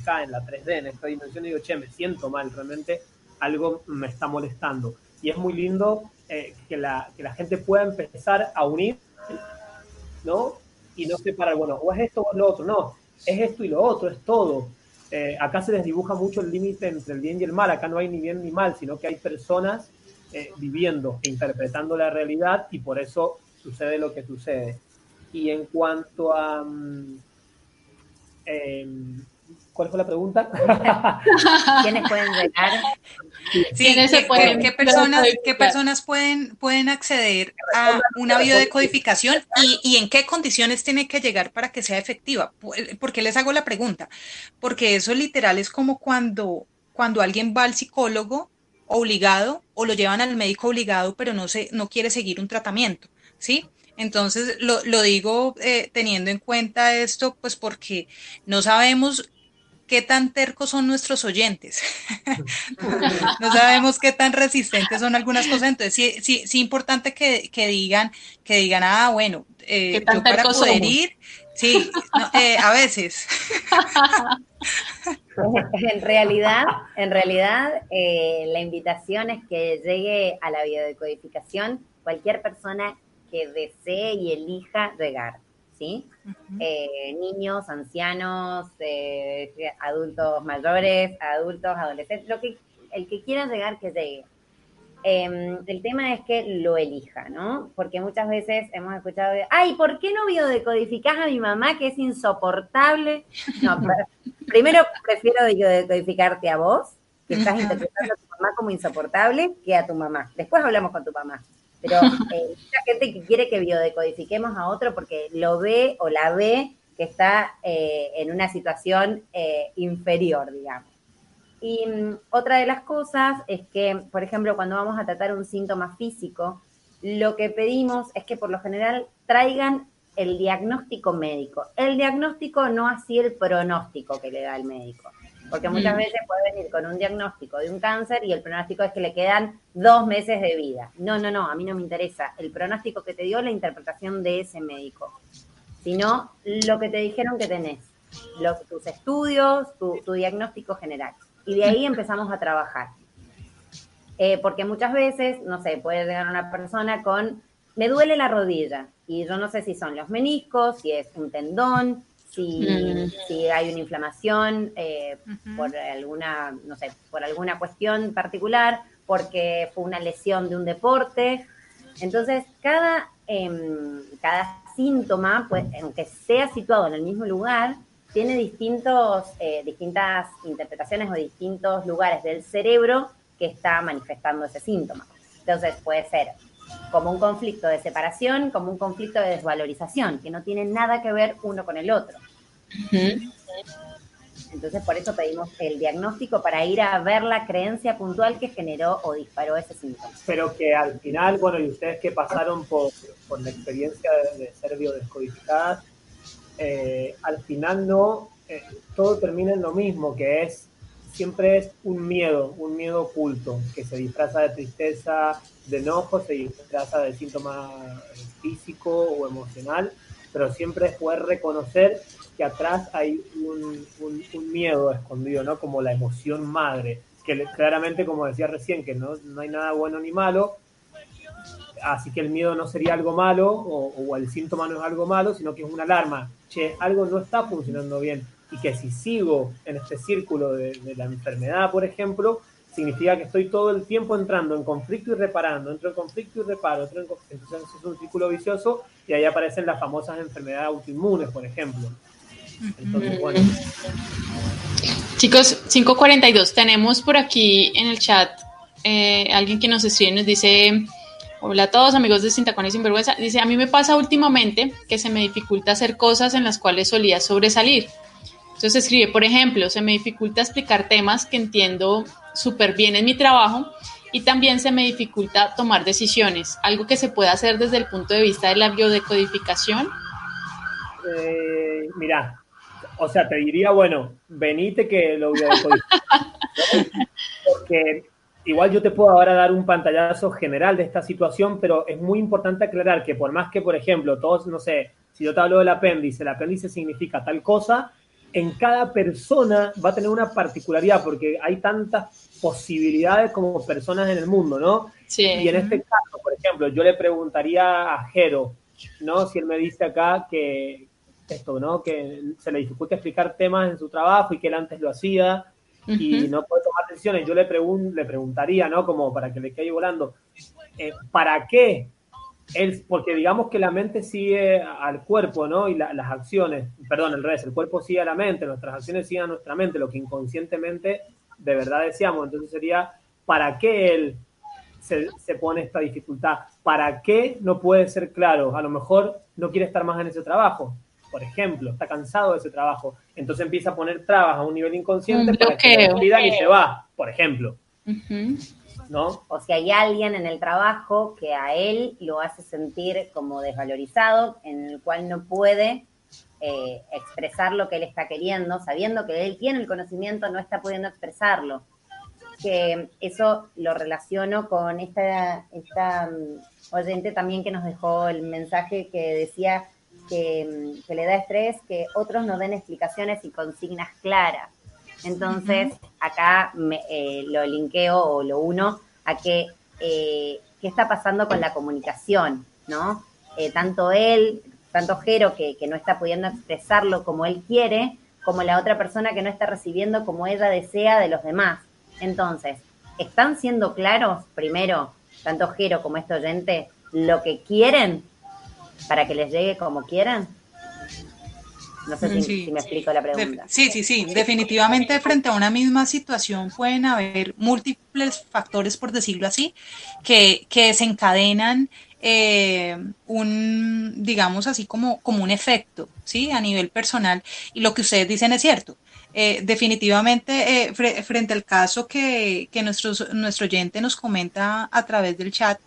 acá en la 3D, en esta dimensión, y digo, che, me siento mal, realmente algo me está molestando. Y es muy lindo eh, que, la, que la gente pueda empezar a unir, ¿no? Y no separar, bueno, o es esto o es lo otro, no, es esto y lo otro, es todo. Eh, acá se les dibuja mucho el límite entre el bien y el mal, acá no hay ni bien ni mal, sino que hay personas eh, viviendo e interpretando la realidad y por eso sucede lo que sucede. Y en cuanto a... mm, em, ¿Cuál fue la pregunta? ¿Quiénes pueden llegar? Sí, ¿Quiénes se ¿qué, pueden qué personas, qué personas pueden, pueden acceder a una biodecodificación y, y en qué condiciones tiene que llegar para que sea efectiva? Pu- ¿Por qué les hago la pregunta? Porque eso literal es como cuando, cuando alguien va al psicólogo obligado o lo llevan al médico obligado, pero no, se, no quiere seguir un tratamiento, ¿sí? Entonces, lo, lo digo eh, teniendo en cuenta esto, pues porque no sabemos qué tan tercos son nuestros oyentes. no sabemos qué tan resistentes son algunas cosas. Entonces, sí, sí, sí importante que, que digan, que digan, ah, bueno, eh, ¿Qué tan yo para poder somos? ir, sí, no, eh, a veces. En realidad, en realidad eh, la invitación es que llegue a la biodecodificación cualquier persona que desee y elija llegar, ¿sí? Eh, niños, ancianos, eh, adultos mayores, adultos, adolescentes, lo que, el que quiera llegar, que llegue. Eh, el tema es que lo elija, ¿no? Porque muchas veces hemos escuchado, de, ay, ¿por qué no biodecodificás a mi mamá que es insoportable? No, primero prefiero biodecodificarte a vos, que estás interpretando a tu mamá como insoportable, que a tu mamá. Después hablamos con tu mamá. Pero eh, mucha gente que quiere que biodecodifiquemos a otro porque lo ve o la ve que está eh, en una situación eh, inferior, digamos. Y mm, otra de las cosas es que, por ejemplo, cuando vamos a tratar un síntoma físico, lo que pedimos es que por lo general traigan el diagnóstico médico. El diagnóstico no así el pronóstico que le da el médico. Porque muchas Mm. veces puede venir con un diagnóstico de un cáncer y el pronóstico es que le quedan dos meses de vida. No, no, no, a mí no me interesa. El pronóstico que te dio la interpretación de ese médico, sino lo que te dijeron que tenés, los, tus estudios, tu, tu diagnóstico general. Y de ahí empezamos a trabajar. Eh, porque muchas veces, no sé, puede llegar una persona con, me duele la rodilla, y yo no sé si son los meniscos, si es un tendón, si, Mm. si hay una inflamación eh, por alguna, no sé, por alguna cuestión particular, porque fue una lesión de un deporte. Entonces, cada, em, cada síntoma, pues, aunque sea situado en el mismo lugar, tiene distintos, eh, distintas interpretaciones o distintos lugares del cerebro que está manifestando ese síntoma. Entonces, puede ser como un conflicto de separación, como un conflicto de desvalorización, que no tiene nada que ver uno con el otro. Entonces, por eso pedimos el diagnóstico para ir a ver la creencia puntual que generó o disparó ese síntoma. pero que al final, bueno, y ustedes que pasaron por, por la experiencia de, de ser biodescodificadas, eh, al final no, eh, todo termina en lo mismo, que es, siempre es un miedo, un miedo oculto, que se disfraza de tristeza, de enojo, se disfraza de síntoma eh, físico o emocional, pero siempre es poder reconocer que atrás hay un, un- miedo escondido, ¿no? Como la emoción madre, que claramente, como decía recién, que no, no hay nada bueno ni malo, así que el miedo no sería algo malo o, o el síntoma no es algo malo, sino que es una alarma. Che, algo no está funcionando bien y que si sigo en este círculo de, de la enfermedad, por ejemplo, significa que estoy todo el tiempo entrando en conflicto y reparando, entro en conflicto y reparo, entro en conflicto. Entonces es un círculo vicioso y ahí aparecen las famosas enfermedades autoinmunes, por ejemplo. Entonces, bueno, Chicos, 542, tenemos por aquí en el chat eh, alguien que nos escribe y nos dice, hola a todos amigos de Sintacones Sin Vergüenza, dice, a mí me pasa últimamente que se me dificulta hacer cosas en las cuales solía sobresalir. Entonces escribe, por ejemplo, se me dificulta explicar temas que entiendo súper bien en mi trabajo y también se me dificulta tomar decisiones, algo que se puede hacer desde el punto de vista de la biodecodificación. eh, mirá, o sea, te diría, bueno, venite que lo decodificar. Porque igual yo te puedo ahora dar un pantallazo general de esta situación, pero es muy importante aclarar que por más que, por ejemplo, todos, no sé, si yo te hablo del apéndice, el apéndice significa tal cosa, en cada persona va a tener una particularidad, porque hay tantas posibilidades como personas en el mundo, ¿no? Sí. Y en este caso, por ejemplo, yo le preguntaría a Jero, ¿no? Si él me dice acá que esto, ¿no? Que se le dificulta explicar temas en su trabajo y que él antes lo hacía y no puede tomar decisiones. Yo le, pregun- le preguntaría, ¿no? Como para que le quede volando, eh, ¿para qué? Él, porque digamos que la mente sigue al cuerpo, ¿no? Y la- las acciones, perdón, el revés, el cuerpo sigue a la mente, nuestras acciones siguen a nuestra mente, lo que inconscientemente de verdad deseamos. Entonces sería, ¿para qué él se, se pone esta dificultad? ¿Para qué no puede ser claro? A lo mejor no quiere estar más en ese trabajo, por ejemplo, está cansado de ese trabajo. Entonces empieza a poner trabas a un nivel inconsciente Un para que bloqueo. despidan y se va, por ejemplo, Ujú. ¿No? O si hay alguien en el trabajo que a él lo hace sentir como desvalorizado, en el cual no puede eh, expresar lo que él está queriendo, sabiendo que él tiene el conocimiento, no está pudiendo expresarlo. Que eso lo relaciono con esta, esta mm, oyente también que nos dejó el mensaje que decía que, mm, que le da estrés que otros no den explicaciones y consignas claras. Entonces, acá me, eh, lo linkeo o lo uno a que eh, qué está pasando con la comunicación, ¿no? Eh, tanto él, tanto Jero, que, que no está pudiendo expresarlo como él quiere, como la otra persona que no está recibiendo como ella desea de los demás. Entonces, ¿están siendo claros, primero, tanto Jero como este oyente, lo que quieren para que les llegue como quieran? No sé si, Sí. si me explico la pregunta. Sí, sí, sí. Definitivamente frente a una misma situación pueden haber múltiples factores, por decirlo así, que, que desencadenan eh, un, digamos así, como, como un efecto, ¿sí? A nivel personal. Y lo que ustedes dicen es cierto. Eh, definitivamente, eh, fre- frente al caso que, que nuestros- nuestro oyente nos comenta a través del chat,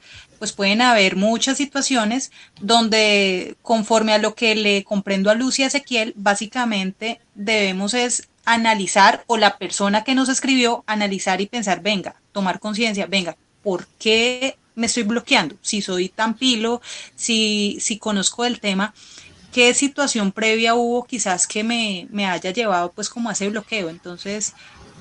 pues pueden haber muchas situaciones donde conforme a lo que le comprendo a Lucia Ezequiel, básicamente debemos es analizar o la persona que nos escribió analizar y pensar, venga, tomar conciencia, venga, ¿por qué me estoy bloqueando? Si soy tan pilo, si, si conozco el tema, ¿qué situación previa hubo quizás que me, me haya llevado pues como a ese bloqueo? Entonces,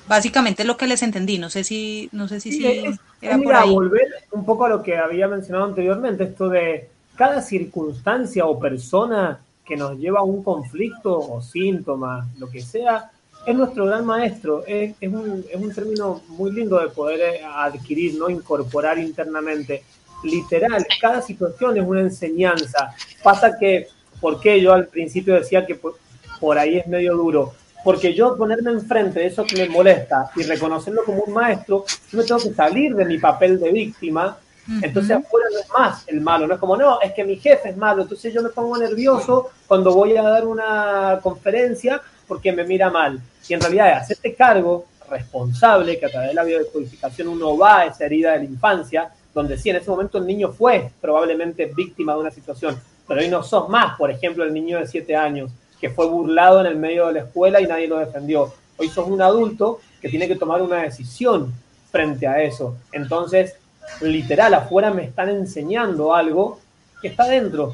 básicamente lo que les entendí, no sé si, no sé si, Sí, es- era por mira, ahí. volver un poco a lo que había mencionado anteriormente, esto de cada circunstancia o persona que nos lleva a un conflicto o síntoma, lo que sea, es nuestro gran maestro. Es, es un, es un término muy lindo de poder eh, adquirir, ¿no? Incorporar internamente. Literal, cada situación es una enseñanza. Pasa que, ¿por qué yo al principio decía que por, por ahí es medio duro? Porque yo ponerme enfrente de eso que me molesta y reconocerlo como un maestro, yo me tengo que salir de mi papel de víctima. Entonces afuera no es más el malo, no es como, no, es que mi jefe es malo, entonces yo me pongo nervioso cuando voy a dar una conferencia porque me mira mal. Y en realidad es hacerte cargo responsable, que a través de la biodecodificación uno va a esa herida de la infancia, donde sí, en ese momento el niño fue probablemente víctima de una situación, pero hoy no sos más, por ejemplo, el niño de 7 años, que fue burlado en el medio de la escuela y nadie lo defendió. Hoy sos un adulto que tiene que tomar una decisión frente a eso. Entonces, literal, afuera me están enseñando algo que está dentro.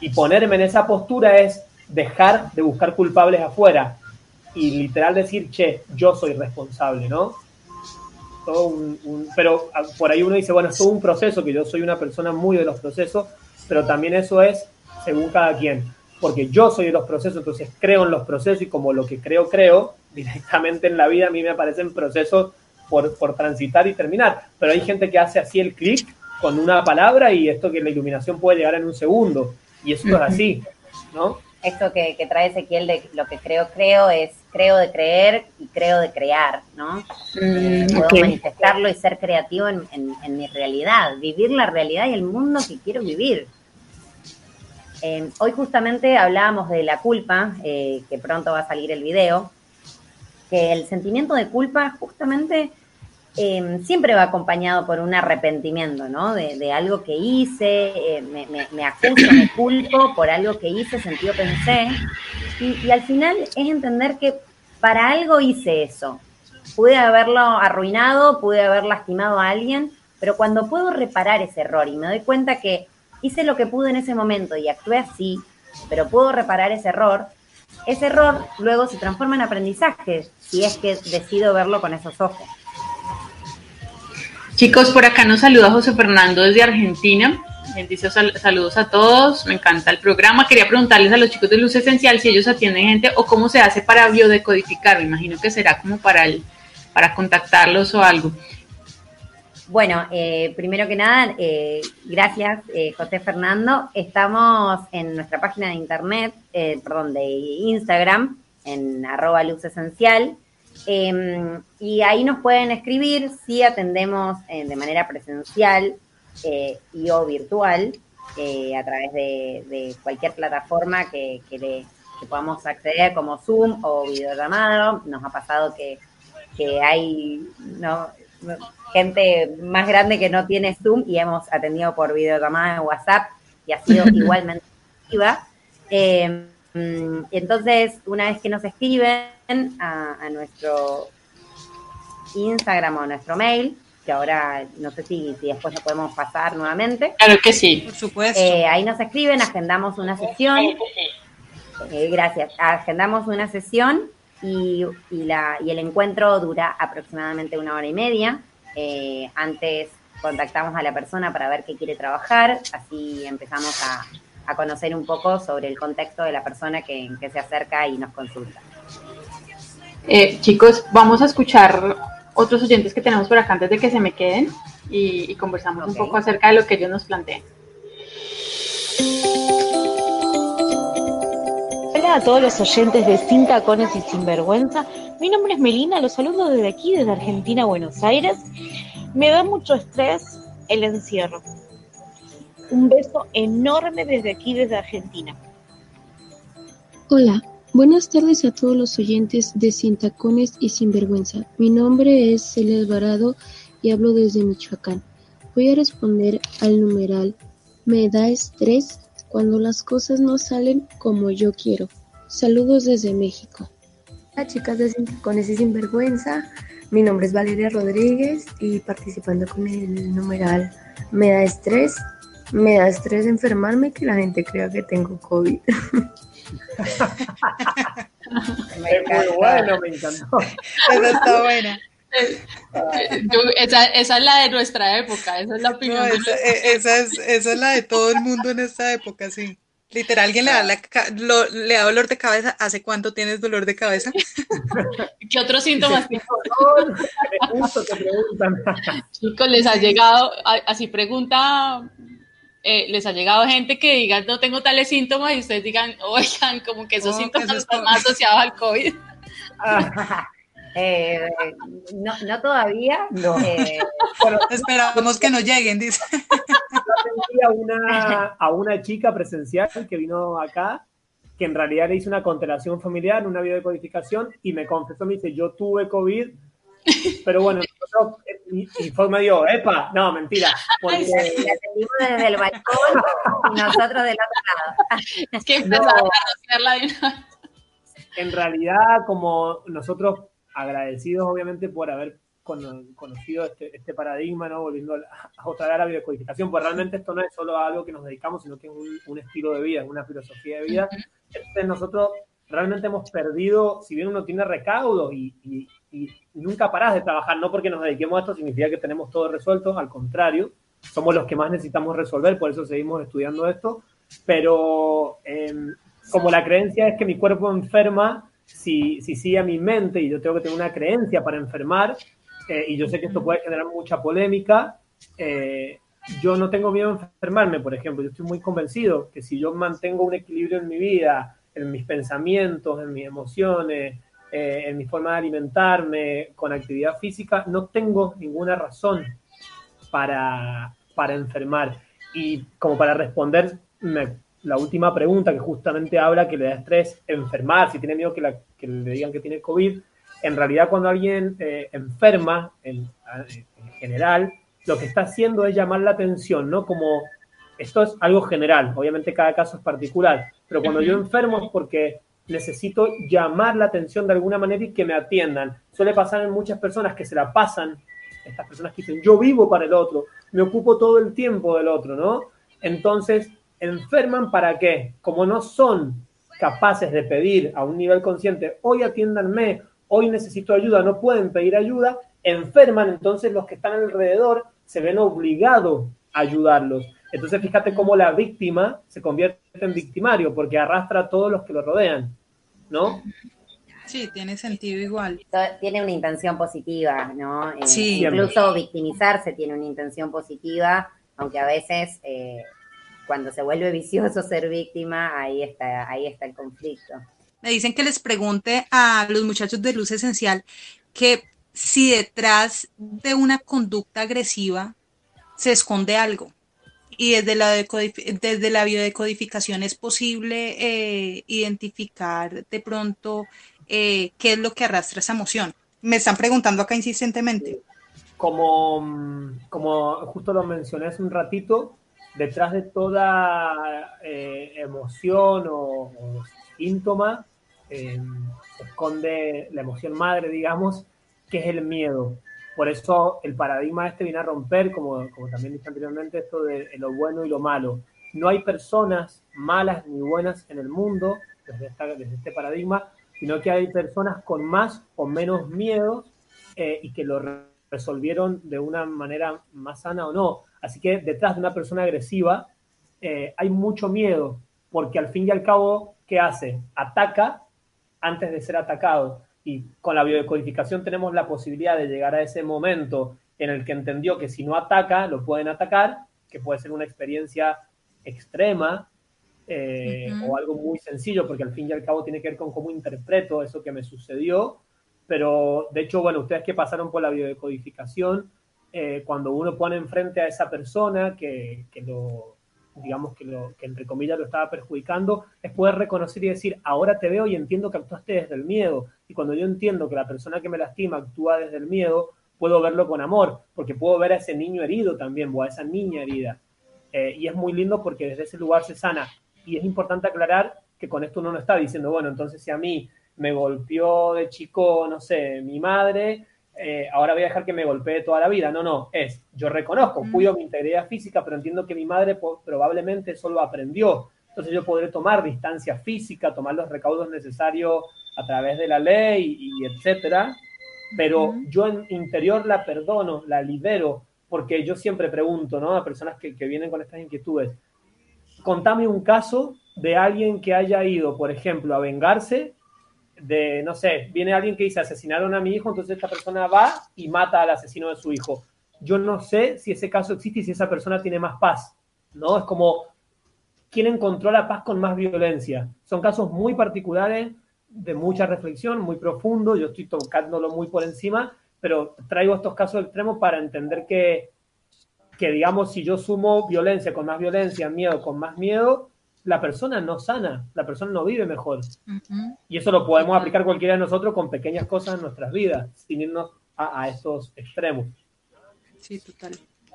Y ponerme en esa postura es dejar de buscar culpables afuera y literal decir, che, yo soy responsable, ¿no? Todo un, pero ah, por ahí uno dice, bueno, es todo un proceso, que yo soy una persona muy de los procesos, pero también eso es según cada quien, porque yo soy de los procesos, entonces creo en los procesos y como lo que creo, creo, directamente en la vida a mí me aparecen procesos por, por transitar y terminar, pero hay gente que hace así el clic con una palabra y esto que la iluminación puede llegar en un segundo, y eso no es así, ¿no? Esto que, que trae Ezequiel de lo que creo, creo, es creo de creer y creo de crear, ¿no? Eh, puedo manifestarlo y ser creativo en, en- en mi realidad, vivir la realidad y el mundo que quiero vivir. Eh, hoy justamente hablábamos de la culpa, eh, que pronto va a salir el video, que el sentimiento de culpa justamente eh, siempre va acompañado por un arrepentimiento, ¿no? De, algo que hice, eh, me acuso, me culpo por algo que hice, sentido pensé. Y, y al final es entender que para algo hice eso. Pude haberlo arruinado, pude haber lastimado a alguien, pero cuando puedo reparar ese error y me doy cuenta que hice lo que pude en ese momento y actué así, pero puedo reparar ese error, ese error luego se transforma en aprendizaje, si es que decido verlo con esos ojos. Chicos, por acá nos saluda José Fernando desde Argentina. Él dice sal- saludos a todos, me encanta el programa. Quería preguntarles a los chicos de Luz Esencial si ellos atienden gente o cómo se hace para biodecodificar. Me imagino que será como para para contactarlos o algo. Bueno, eh, primero que nada, eh, gracias eh, José Fernando. Estamos en nuestra página de internet, eh, perdón, de Instagram, en arroba. Eh, y ahí nos pueden escribir si atendemos eh, de manera presencial eh, y o virtual a través de, cualquier plataforma que, que, podamos acceder como Zoom o videollamado. Nos ha pasado que, que hay no- gente más grande que no tiene Zoom y hemos atendido por videollamada en WhatsApp y ha sido igualmente efectiva. Eh, mm, entonces, una vez que nos escriben a, a nuestro Instagram o a nuestro mail, que ahora no sé si, si después lo podemos pasar nuevamente. Claro que sí. Por supuesto. Eh, ahí nos escriben, agendamos una sesión. Eh, gracias. Agendamos una sesión y, y la, y el encuentro dura aproximadamente una hora y media. Eh, antes contactamos a la persona para ver qué quiere trabajar, así empezamos a, a conocer un poco sobre el contexto de la persona que, que se acerca y nos consulta. Eh, chicos, vamos a escuchar otros oyentes que tenemos por acá antes de que se me queden y, y conversamos un poco acerca de lo que ellos nos plantean. Hola a todos los oyentes de Sin Tacones y Sinvergüenza. Mi nombre es Melina, los saludo desde aquí, desde Argentina, Buenos Aires. Me da mucho estrés el encierro. Un beso enorme desde aquí, desde Argentina. Hola, buenas tardes a todos los oyentes de Sin Tacones y Sinvergüenza. Mi nombre es Celia Alvarado y hablo desde Michoacán. Voy a responder al numeral Me da estrés cuando las cosas no salen como yo quiero. Saludos desde México. Hola chicas de Sin Tacones y Sinvergüenza, mi nombre es Valeria Rodríguez y participando con el numeral Me da estrés, me da estrés enfermarme y que la gente crea que tengo COVID. Es muy bueno, me encantó. Esa está buena. Yo- esa, esa es la de nuestra época, esa es la opinión. No, de esa, esa es, esa es la de todo el mundo en esta época, sí. Literal, alguien le da, la lo- le da dolor de cabeza. ¿Hace cuánto tienes dolor de cabeza? ¿Qué otros síntomas preguntan. Chicos, les ha llegado, así pregunta, eh, les ha llegado gente que diga no tengo tales síntomas y ustedes digan, oigan, como que esos Oh, síntomas eso es están más asociados al COVID. Eh, no, no todavía. No. eh, Esperamos que no lleguen, dice. a una, a una chica presencial que vino acá, que en realidad le hice una constelación familiar, una biodecodificación, y me confesó, me dice, yo tuve COVID, pero bueno, nosotros, y, y fue medio, epa, no, mentira, porque la atendimos desde el balcón y nosotros del otro lado. Es que No. en realidad, como nosotros agradecidos, obviamente, por haber cono- conocido este, este paradigma, ¿no? Volviendo a, a otra vez a la biodecodificación, pues realmente esto no es solo algo que nos dedicamos, sino que es un, un estilo de vida, una filosofía de vida. Entonces nosotros realmente hemos perdido, si bien uno tiene recaudos y, y- y nunca parás de trabajar, no porque nos dediquemos a esto significa que tenemos todo resuelto, al contrario, somos los que más necesitamos resolver, por eso seguimos estudiando esto, pero em, como la creencia es que mi cuerpo enferma, si, si sigue a mi mente y yo tengo que tener una creencia para enfermar, eh, y yo sé que esto puede generar mucha polémica, eh, yo no tengo miedo a enfermarme, por ejemplo, yo estoy muy convencido que si yo mantengo un equilibrio en mi vida, en mis pensamientos, en mis emociones, eh, en mi forma de alimentarme, con actividad física, no tengo ninguna razón para, para enfermar. Y como para responder me- la última pregunta que justamente habla que le da estrés enfermar, si tiene miedo que, la- que le digan que tiene COVID, en realidad cuando alguien eh, enferma en, en general, lo que está haciendo es llamar la atención, ¿no? Como esto es algo general, obviamente cada caso es particular, pero cuando yo enfermo es porque necesito llamar la atención de alguna manera y que me atiendan. Suele pasar en muchas personas que se la pasan, estas personas que dicen, yo vivo para el otro, me ocupo todo el tiempo del otro, ¿no? Entonces, enferman para qué? Como no son capaces de pedir a un nivel consciente, hoy atiéndanme, hoy necesito ayuda, no pueden pedir ayuda, enferman, entonces los que están alrededor se ven obligados a ayudarlos. Entonces fíjate cómo la víctima se convierte en victimario, porque arrastra a todos los que lo rodean, ¿no? Sí, tiene sentido igual. Tiene una intención positiva, ¿no? Eh, Sí. Incluso victimizarse tiene una intención positiva, aunque a veces eh, cuando se vuelve vicioso ser víctima, ahí está, ahí está el conflicto. Me dicen que les pregunte a los muchachos de Luz Esencial que si detrás de una conducta agresiva se esconde algo. Y desde la, desde la biodecodificación es posible eh, identificar de pronto eh, qué es lo que arrastra esa emoción. Me están preguntando acá insistentemente. como, mm, como justo lo mencioné hace un ratito, detrás de toda eh, emoción o, síntoma eh, se esconde la emoción madre, digamos, que es el miedo. Por eso el paradigma este viene a romper, como, como también dije anteriormente, esto de lo bueno y lo malo. No hay personas malas ni buenas en el mundo desde, esta- este paradigma, sino que hay personas con más o menos miedos eh, y que lo re- resolvieron de una manera más sana o no. Así que detrás de una persona agresiva eh, hay mucho miedo, porque al fin y al cabo, ¿qué hace? Ataca antes de ser atacado. Y con la biodecodificación tenemos la posibilidad de llegar a ese momento en el que entendió que si no ataca, lo pueden atacar, que puede ser una experiencia extrema eh, o algo muy sencillo, porque al fin y al cabo tiene que ver con cómo interpreto eso que me sucedió. Pero de hecho, bueno, ustedes que pasaron por la biodecodificación, eh, cuando uno pone enfrente a esa persona que, que lo, digamos que, lo, que entre comillas lo estaba perjudicando, es poder reconocer y decir, ahora te veo y entiendo que actuaste desde el miedo. Y cuando yo entiendo que la persona que me lastima actúa desde el miedo, puedo verlo con amor, porque puedo ver a ese niño herido también, o a esa niña herida. Eh, y es muy lindo porque desde ese lugar se sana. Y es importante aclarar que con esto uno no está diciendo, bueno, entonces si a mí me golpeó de chico, no sé, mi madre, eh, ahora voy a dejar que me golpee toda la vida. No, no, es, yo reconozco, cuido mi integridad física, pero entiendo que mi madre probablemente solo aprendió. Entonces yo podré tomar distancia física, tomar los recaudos necesarios a través de la ley y, y etcétera, pero yo en interior la perdono, la libero, porque yo siempre pregunto, ¿no? A personas que, que vienen con estas inquietudes, contame un caso de alguien que haya ido, por ejemplo, a vengarse de, no sé, viene alguien que dice asesinaron a mi hijo, entonces esta persona va y mata al asesino de su hijo. Yo no sé si ese caso existe y si esa persona tiene más paz, ¿no? Es como, ¿quién encontró la paz con más violencia? Son casos muy particulares, de mucha reflexión, muy profundo, yo estoy tocándolo muy por encima, pero traigo estos casos extremos para entender que, que digamos, si yo sumo violencia con más violencia, miedo con más miedo, la persona no sana, la persona no vive mejor. Y eso lo podemos aplicar cualquiera de nosotros con pequeñas cosas en nuestras vidas, sin irnos a, a estos extremos. Sí, total.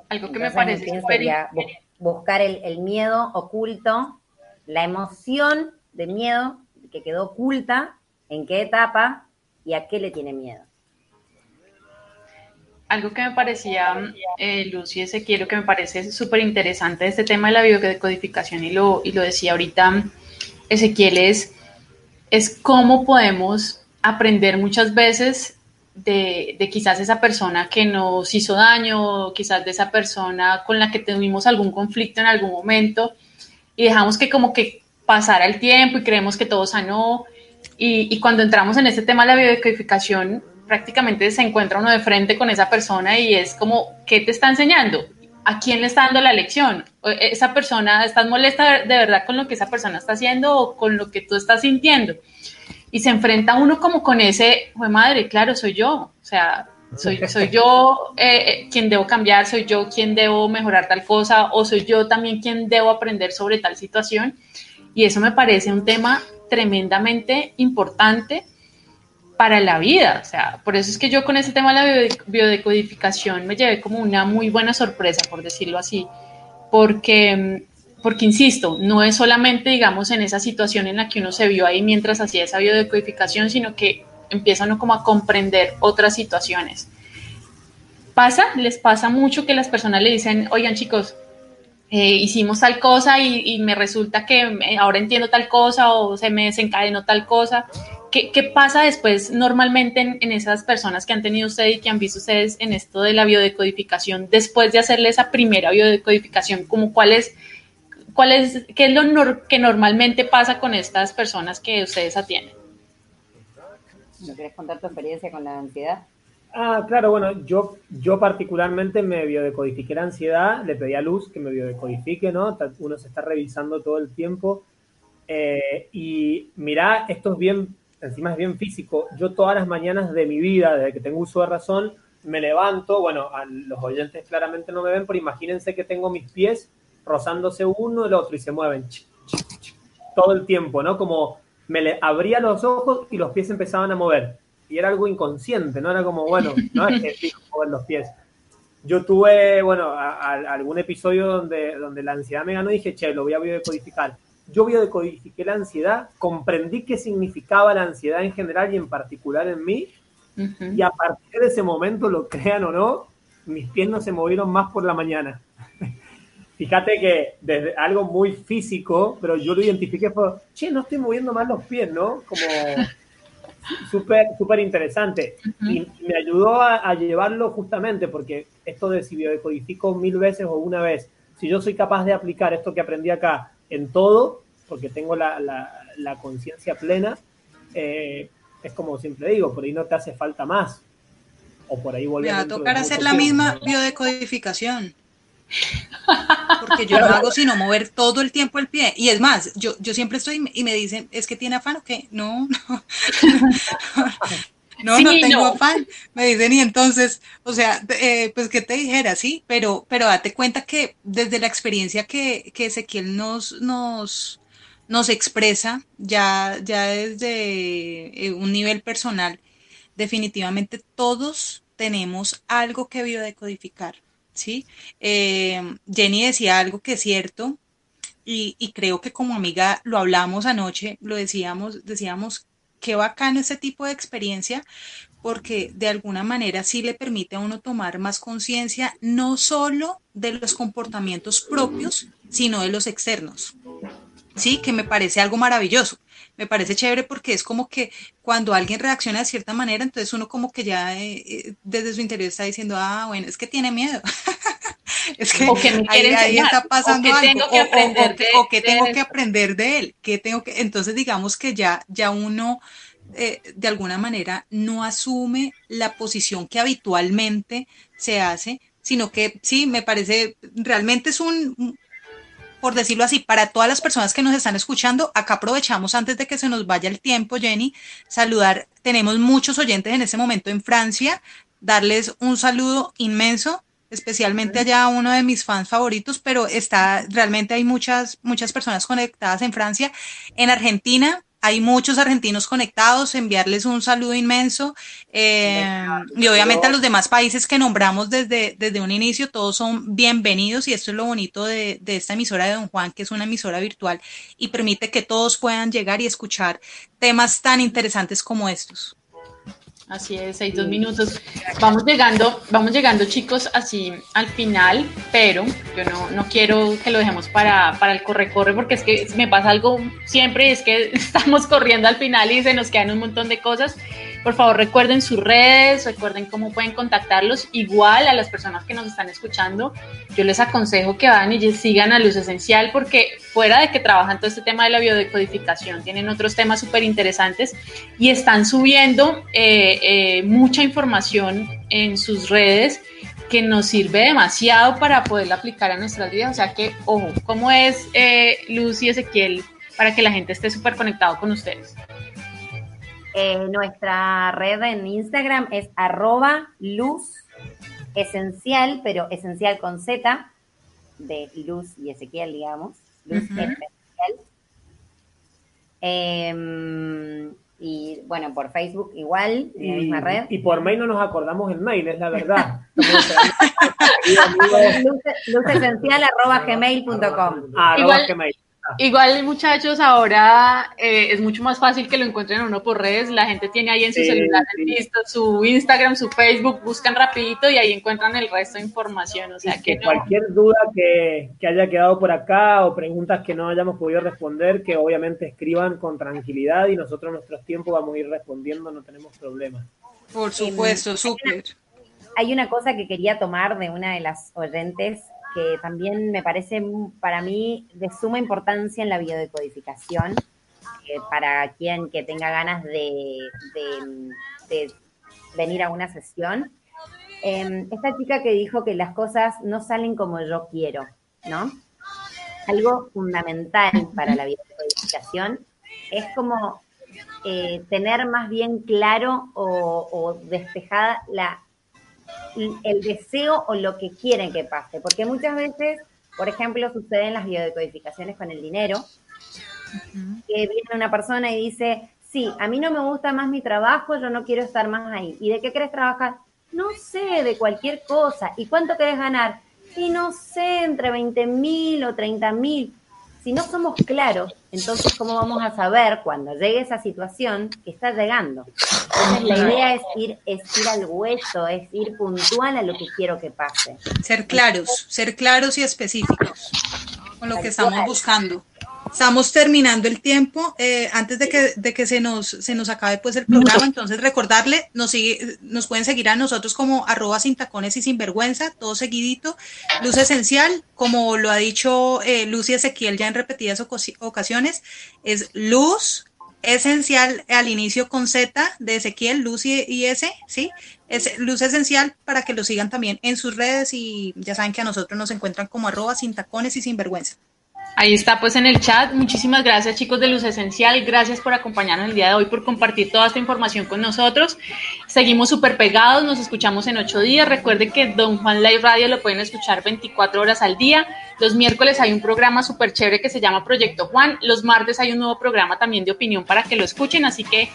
Algo que me parece sería bu- buscar el, el miedo oculto, la emoción de miedo que quedó oculta, en qué etapa y a qué le tiene miedo. Algo que me parecía, eh, Lucy Ezequiel, que me parece súper interesante de este tema de la biodecodificación, y lo, y lo decía ahorita Ezequiel, es, es cómo podemos aprender muchas veces de, de quizás esa persona que nos hizo daño, quizás de esa persona con la que tuvimos algún conflicto en algún momento, y dejamos que como que pasara el tiempo y creemos que todo sanó, y, y cuando entramos en este tema de la biodecodificación, prácticamente se encuentra uno de frente con esa persona y es como, ¿qué te está enseñando? ¿A quién le está dando la lección? Eh, ¿Esa persona, estás molesta de verdad con lo que esa persona está haciendo o con lo que tú estás sintiendo? Y se enfrenta uno como con ese, "Jue madre, claro, soy yo, o sea, soy, soy yo eh, eh, quien debo cambiar, soy yo quien debo mejorar tal cosa o soy yo también quien debo aprender sobre tal situación. Y eso me parece un tema tremendamente importante para la vida. O sea, por eso es que yo con ese tema de la bio- biodecodificación me llevé como una muy buena sorpresa, por decirlo así, porque, mm, porque insisto, no es solamente, digamos, en esa situación en la que uno se vio ahí mientras hacía esa biodecodificación, sino que empieza uno como a comprender otras situaciones. Pasa, les pasa mucho que las personas le dicen, oigan chicos, eh, hicimos tal cosa y, y me resulta que me- ahora entiendo tal cosa o se me desencadenó tal cosa. ¿Qué, qué pasa después normalmente en, en esas personas que han tenido ustedes y que han visto ustedes en esto de la biodecodificación después de hacerle esa primera biodecodificación? Como cuál es, cuál es, ¿Qué es lo nor- que normalmente pasa con estas personas que ustedes atienden? ¿No querés contar tu experiencia con la ansiedad? Ah, claro, bueno, yo, yo particularmente me biodecodifiqué la ansiedad, le pedí a Luz que me biodecodifique, ¿no? Uno se está revisando todo el tiempo. eh, y mirá, esto es bien, encima es bien físico. Yo todas las mañanas de mi vida, desde que tengo uso de razón, me levanto, bueno, a los oyentes claramente no me ven, pero imagínense que tengo mis pies rozándose uno el otro y se mueven todo el tiempo, ¿no? Como me le abría los ojos y los pies empezaban a mover. Y era algo inconsciente, ¿no? Era como, bueno, no es que fijo mover los pies. Yo tuve, bueno, a- a- algún episodio donde, donde la ansiedad me ganó y dije, che, lo voy a biodecodificar. Yo biodecodifiqué la ansiedad, comprendí qué significaba la ansiedad en general y en particular en mí, y a partir de ese momento, lo crean o no, mis pies no se movieron más por la mañana. Fíjate que desde algo muy físico, pero yo lo identifiqué fue, che, no estoy moviendo más los pies, ¿no? Como súper súper interesante. Y me ayudó a, a llevarlo justamente porque esto de si biodecodifico mil veces o una vez, si yo soy capaz de aplicar esto que aprendí acá en todo, porque tengo la, la- la conciencia plena, eh, es como siempre digo, por ahí no te hace falta más. O por ahí volver va a tocar hacer la misma biodecodificación. Porque yo no hago sino mover todo el tiempo el pie. Y es más, yo, yo siempre estoy y me dicen, ¿es que tiene afán o qué? No, no. No, Sí, no tengo no. afán. Me dicen, y entonces, o sea, eh, pues que te dijera, sí, pero, pero date cuenta que desde la experiencia que, que Ezequiel nos, nos, nos expresa, ya, ya desde eh, un nivel personal, definitivamente todos tenemos algo que biodecodificar, ¿sí? Eh, Jenny decía algo que es cierto, y, creo que como amiga lo hablamos anoche, lo decíamos, decíamos, qué bacano este tipo de experiencia, porque de alguna manera sí le permite a uno tomar más conciencia, no solo de los comportamientos propios, sino de los externos. Sí, que me parece algo maravilloso. Me parece chévere porque es como que cuando alguien reacciona de cierta manera, entonces uno como que ya eh, eh, desde su interior está diciendo, ah, bueno, es que tiene miedo. es que O que me ahí, está pasando o que algo. tengo que o- o- de- o que tengo que aprender de él. que tengo que, entonces digamos que ya, ya uno eh, de alguna manera no asume la posición que habitualmente se hace, sino que sí, me parece, realmente es un, por decirlo así, para todas las personas que nos están escuchando, acá aprovechamos antes de que se nos vaya el tiempo, Jenny, saludar, tenemos muchos oyentes en este momento en Francia, darles un saludo inmenso, especialmente allá uno de mis fans favoritos, pero está, realmente hay muchas, muchas personas conectadas en Francia, en Argentina. Hay muchos argentinos conectados, enviarles un saludo inmenso. eh, y obviamente a los demás países que nombramos desde, desde un inicio, todos son bienvenidos y esto es lo bonito de, de esta emisora de Don Juan, que es una emisora virtual y permite que todos puedan llegar y escuchar temas tan interesantes como estos. Así es, seis, dos minutos. Vamos llegando, vamos llegando chicos así al final, pero yo no, no quiero que lo dejemos para, para el corre-corre porque es que me pasa algo siempre, es que estamos corriendo al final y se nos quedan un montón de cosas. Por favor, recuerden sus redes, recuerden cómo pueden contactarlos. Igual a las personas que nos están escuchando, yo les aconsejo que vayan y sigan a Luz Esencial porque fuera de que trabajan todo este tema de la biodecodificación, tienen otros temas súper interesantes y están subiendo eh, eh, mucha información en sus redes que nos sirve demasiado para poderla aplicar a nuestras vidas. O sea que, ojo, ¿cómo es eh, Luz y Ezequiel para que la gente esté súper conectado con ustedes? Eh, nuestra red en Instagram es arroba luz esencial, pero esencial con Z, de Luz y Ezequiel, digamos. Luz esencial. Em, y bueno, por Facebook igual, en la Y, misma red. y por mail no nos acordamos el mail, es la verdad. Esperando- luz, arroba gmail.com. Ah, arroba Igual- Gmail. Igual, muchachos, ahora eh, es mucho más fácil que lo encuentren uno por redes. La gente tiene ahí en su Sí, celular sí. listo su Instagram, su Facebook, buscan rapidito y ahí encuentran el resto de información. O sea que que no. cualquier duda que, que haya quedado por acá o preguntas que no hayamos podido responder, que obviamente escriban con tranquilidad y nosotros en nuestros tiempos vamos a ir respondiendo, no tenemos problema. Por supuesto, súper. Hay una cosa que quería tomar de una de las oyentes también me parece mm, para mí de suma importancia en la biodecodificación, para quien que tenga ganas de, venir a una sesión. Eh, esta chica que dijo que las cosas no salen como yo quiero, ¿no? Algo fundamental para la biodecodificación es como eh, tener más bien claro o, o despejada la, el deseo o lo que quieren que pase. Porque muchas veces, por ejemplo, suceden las biodecodificaciones con el dinero, que viene una persona y dice, sí, a mí no me gusta más mi trabajo, yo no quiero estar más ahí. ¿Y de qué querés trabajar? No sé, de cualquier cosa. ¿Y cuánto querés ganar? Y no sé, entre 20 mil o 30 mil. Si no somos claros, entonces ¿cómo vamos a saber cuando llegue esa situación que está llegando? Entonces la idea es ir, es ir al hueso, es ir puntual a lo que quiero que pase. Ser claros, ser claros y específicos con lo que estamos buscando. Estamos terminando el tiempo. eh, antes de que, de que se, nos, se nos acabe pues el programa, entonces recordarle, nos, sigue, nos pueden seguir a nosotros como arroba sin tacones y sin vergüenza, todo seguidito. Luz Esencial, como lo ha dicho eh, Luz y Ezequiel ya en repetidas ocasiones, es Luz Esencial al inicio con Z de Ezequiel, Luz y, y S, ¿sí? Es Luz Esencial para que lo sigan también en sus redes y ya saben que a nosotros nos encuentran como arroba sin tacones y sin vergüenza. Ahí está pues en el chat. Muchísimas gracias chicos de Luz Esencial. Gracias por acompañarnos el día de hoy, por compartir toda esta información con nosotros. Seguimos súper pegados, nos escuchamos en ocho días. Recuerden que Don Juan Live Radio lo pueden escuchar 24 horas al día. Los miércoles hay un programa súper chévere que se llama Proyecto Juan. Los martes hay un nuevo programa también de opinión para que lo escuchen. Así que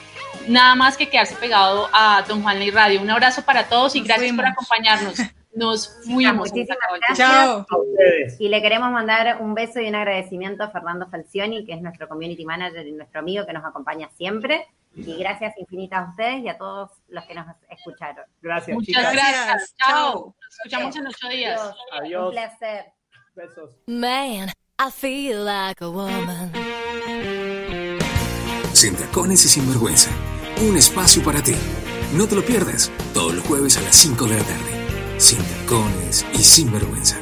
nada más que quedarse pegado a Don Juan Live Radio. Un abrazo para todos y gracias por acompañarnos. Nos fuimos. Muchísimas Chao. gracias. A ustedes. Y le queremos mandar un beso y un agradecimiento a Fernando Falcioni, que es nuestro community manager y nuestro amigo que nos acompaña siempre. Y gracias infinitas a ustedes y a todos los que nos escucharon. Gracias, Muchas chicas. gracias. Chao. Nos escuchamos en ocho días. Adiós. Adiós. Un placer. Besos. Man, I feel like a woman. Sin tacones y sin vergüenza. Un espacio para ti. No te lo pierdas. Todos los jueves a las 5 de la tarde. Sin tacones y sin vergüenza.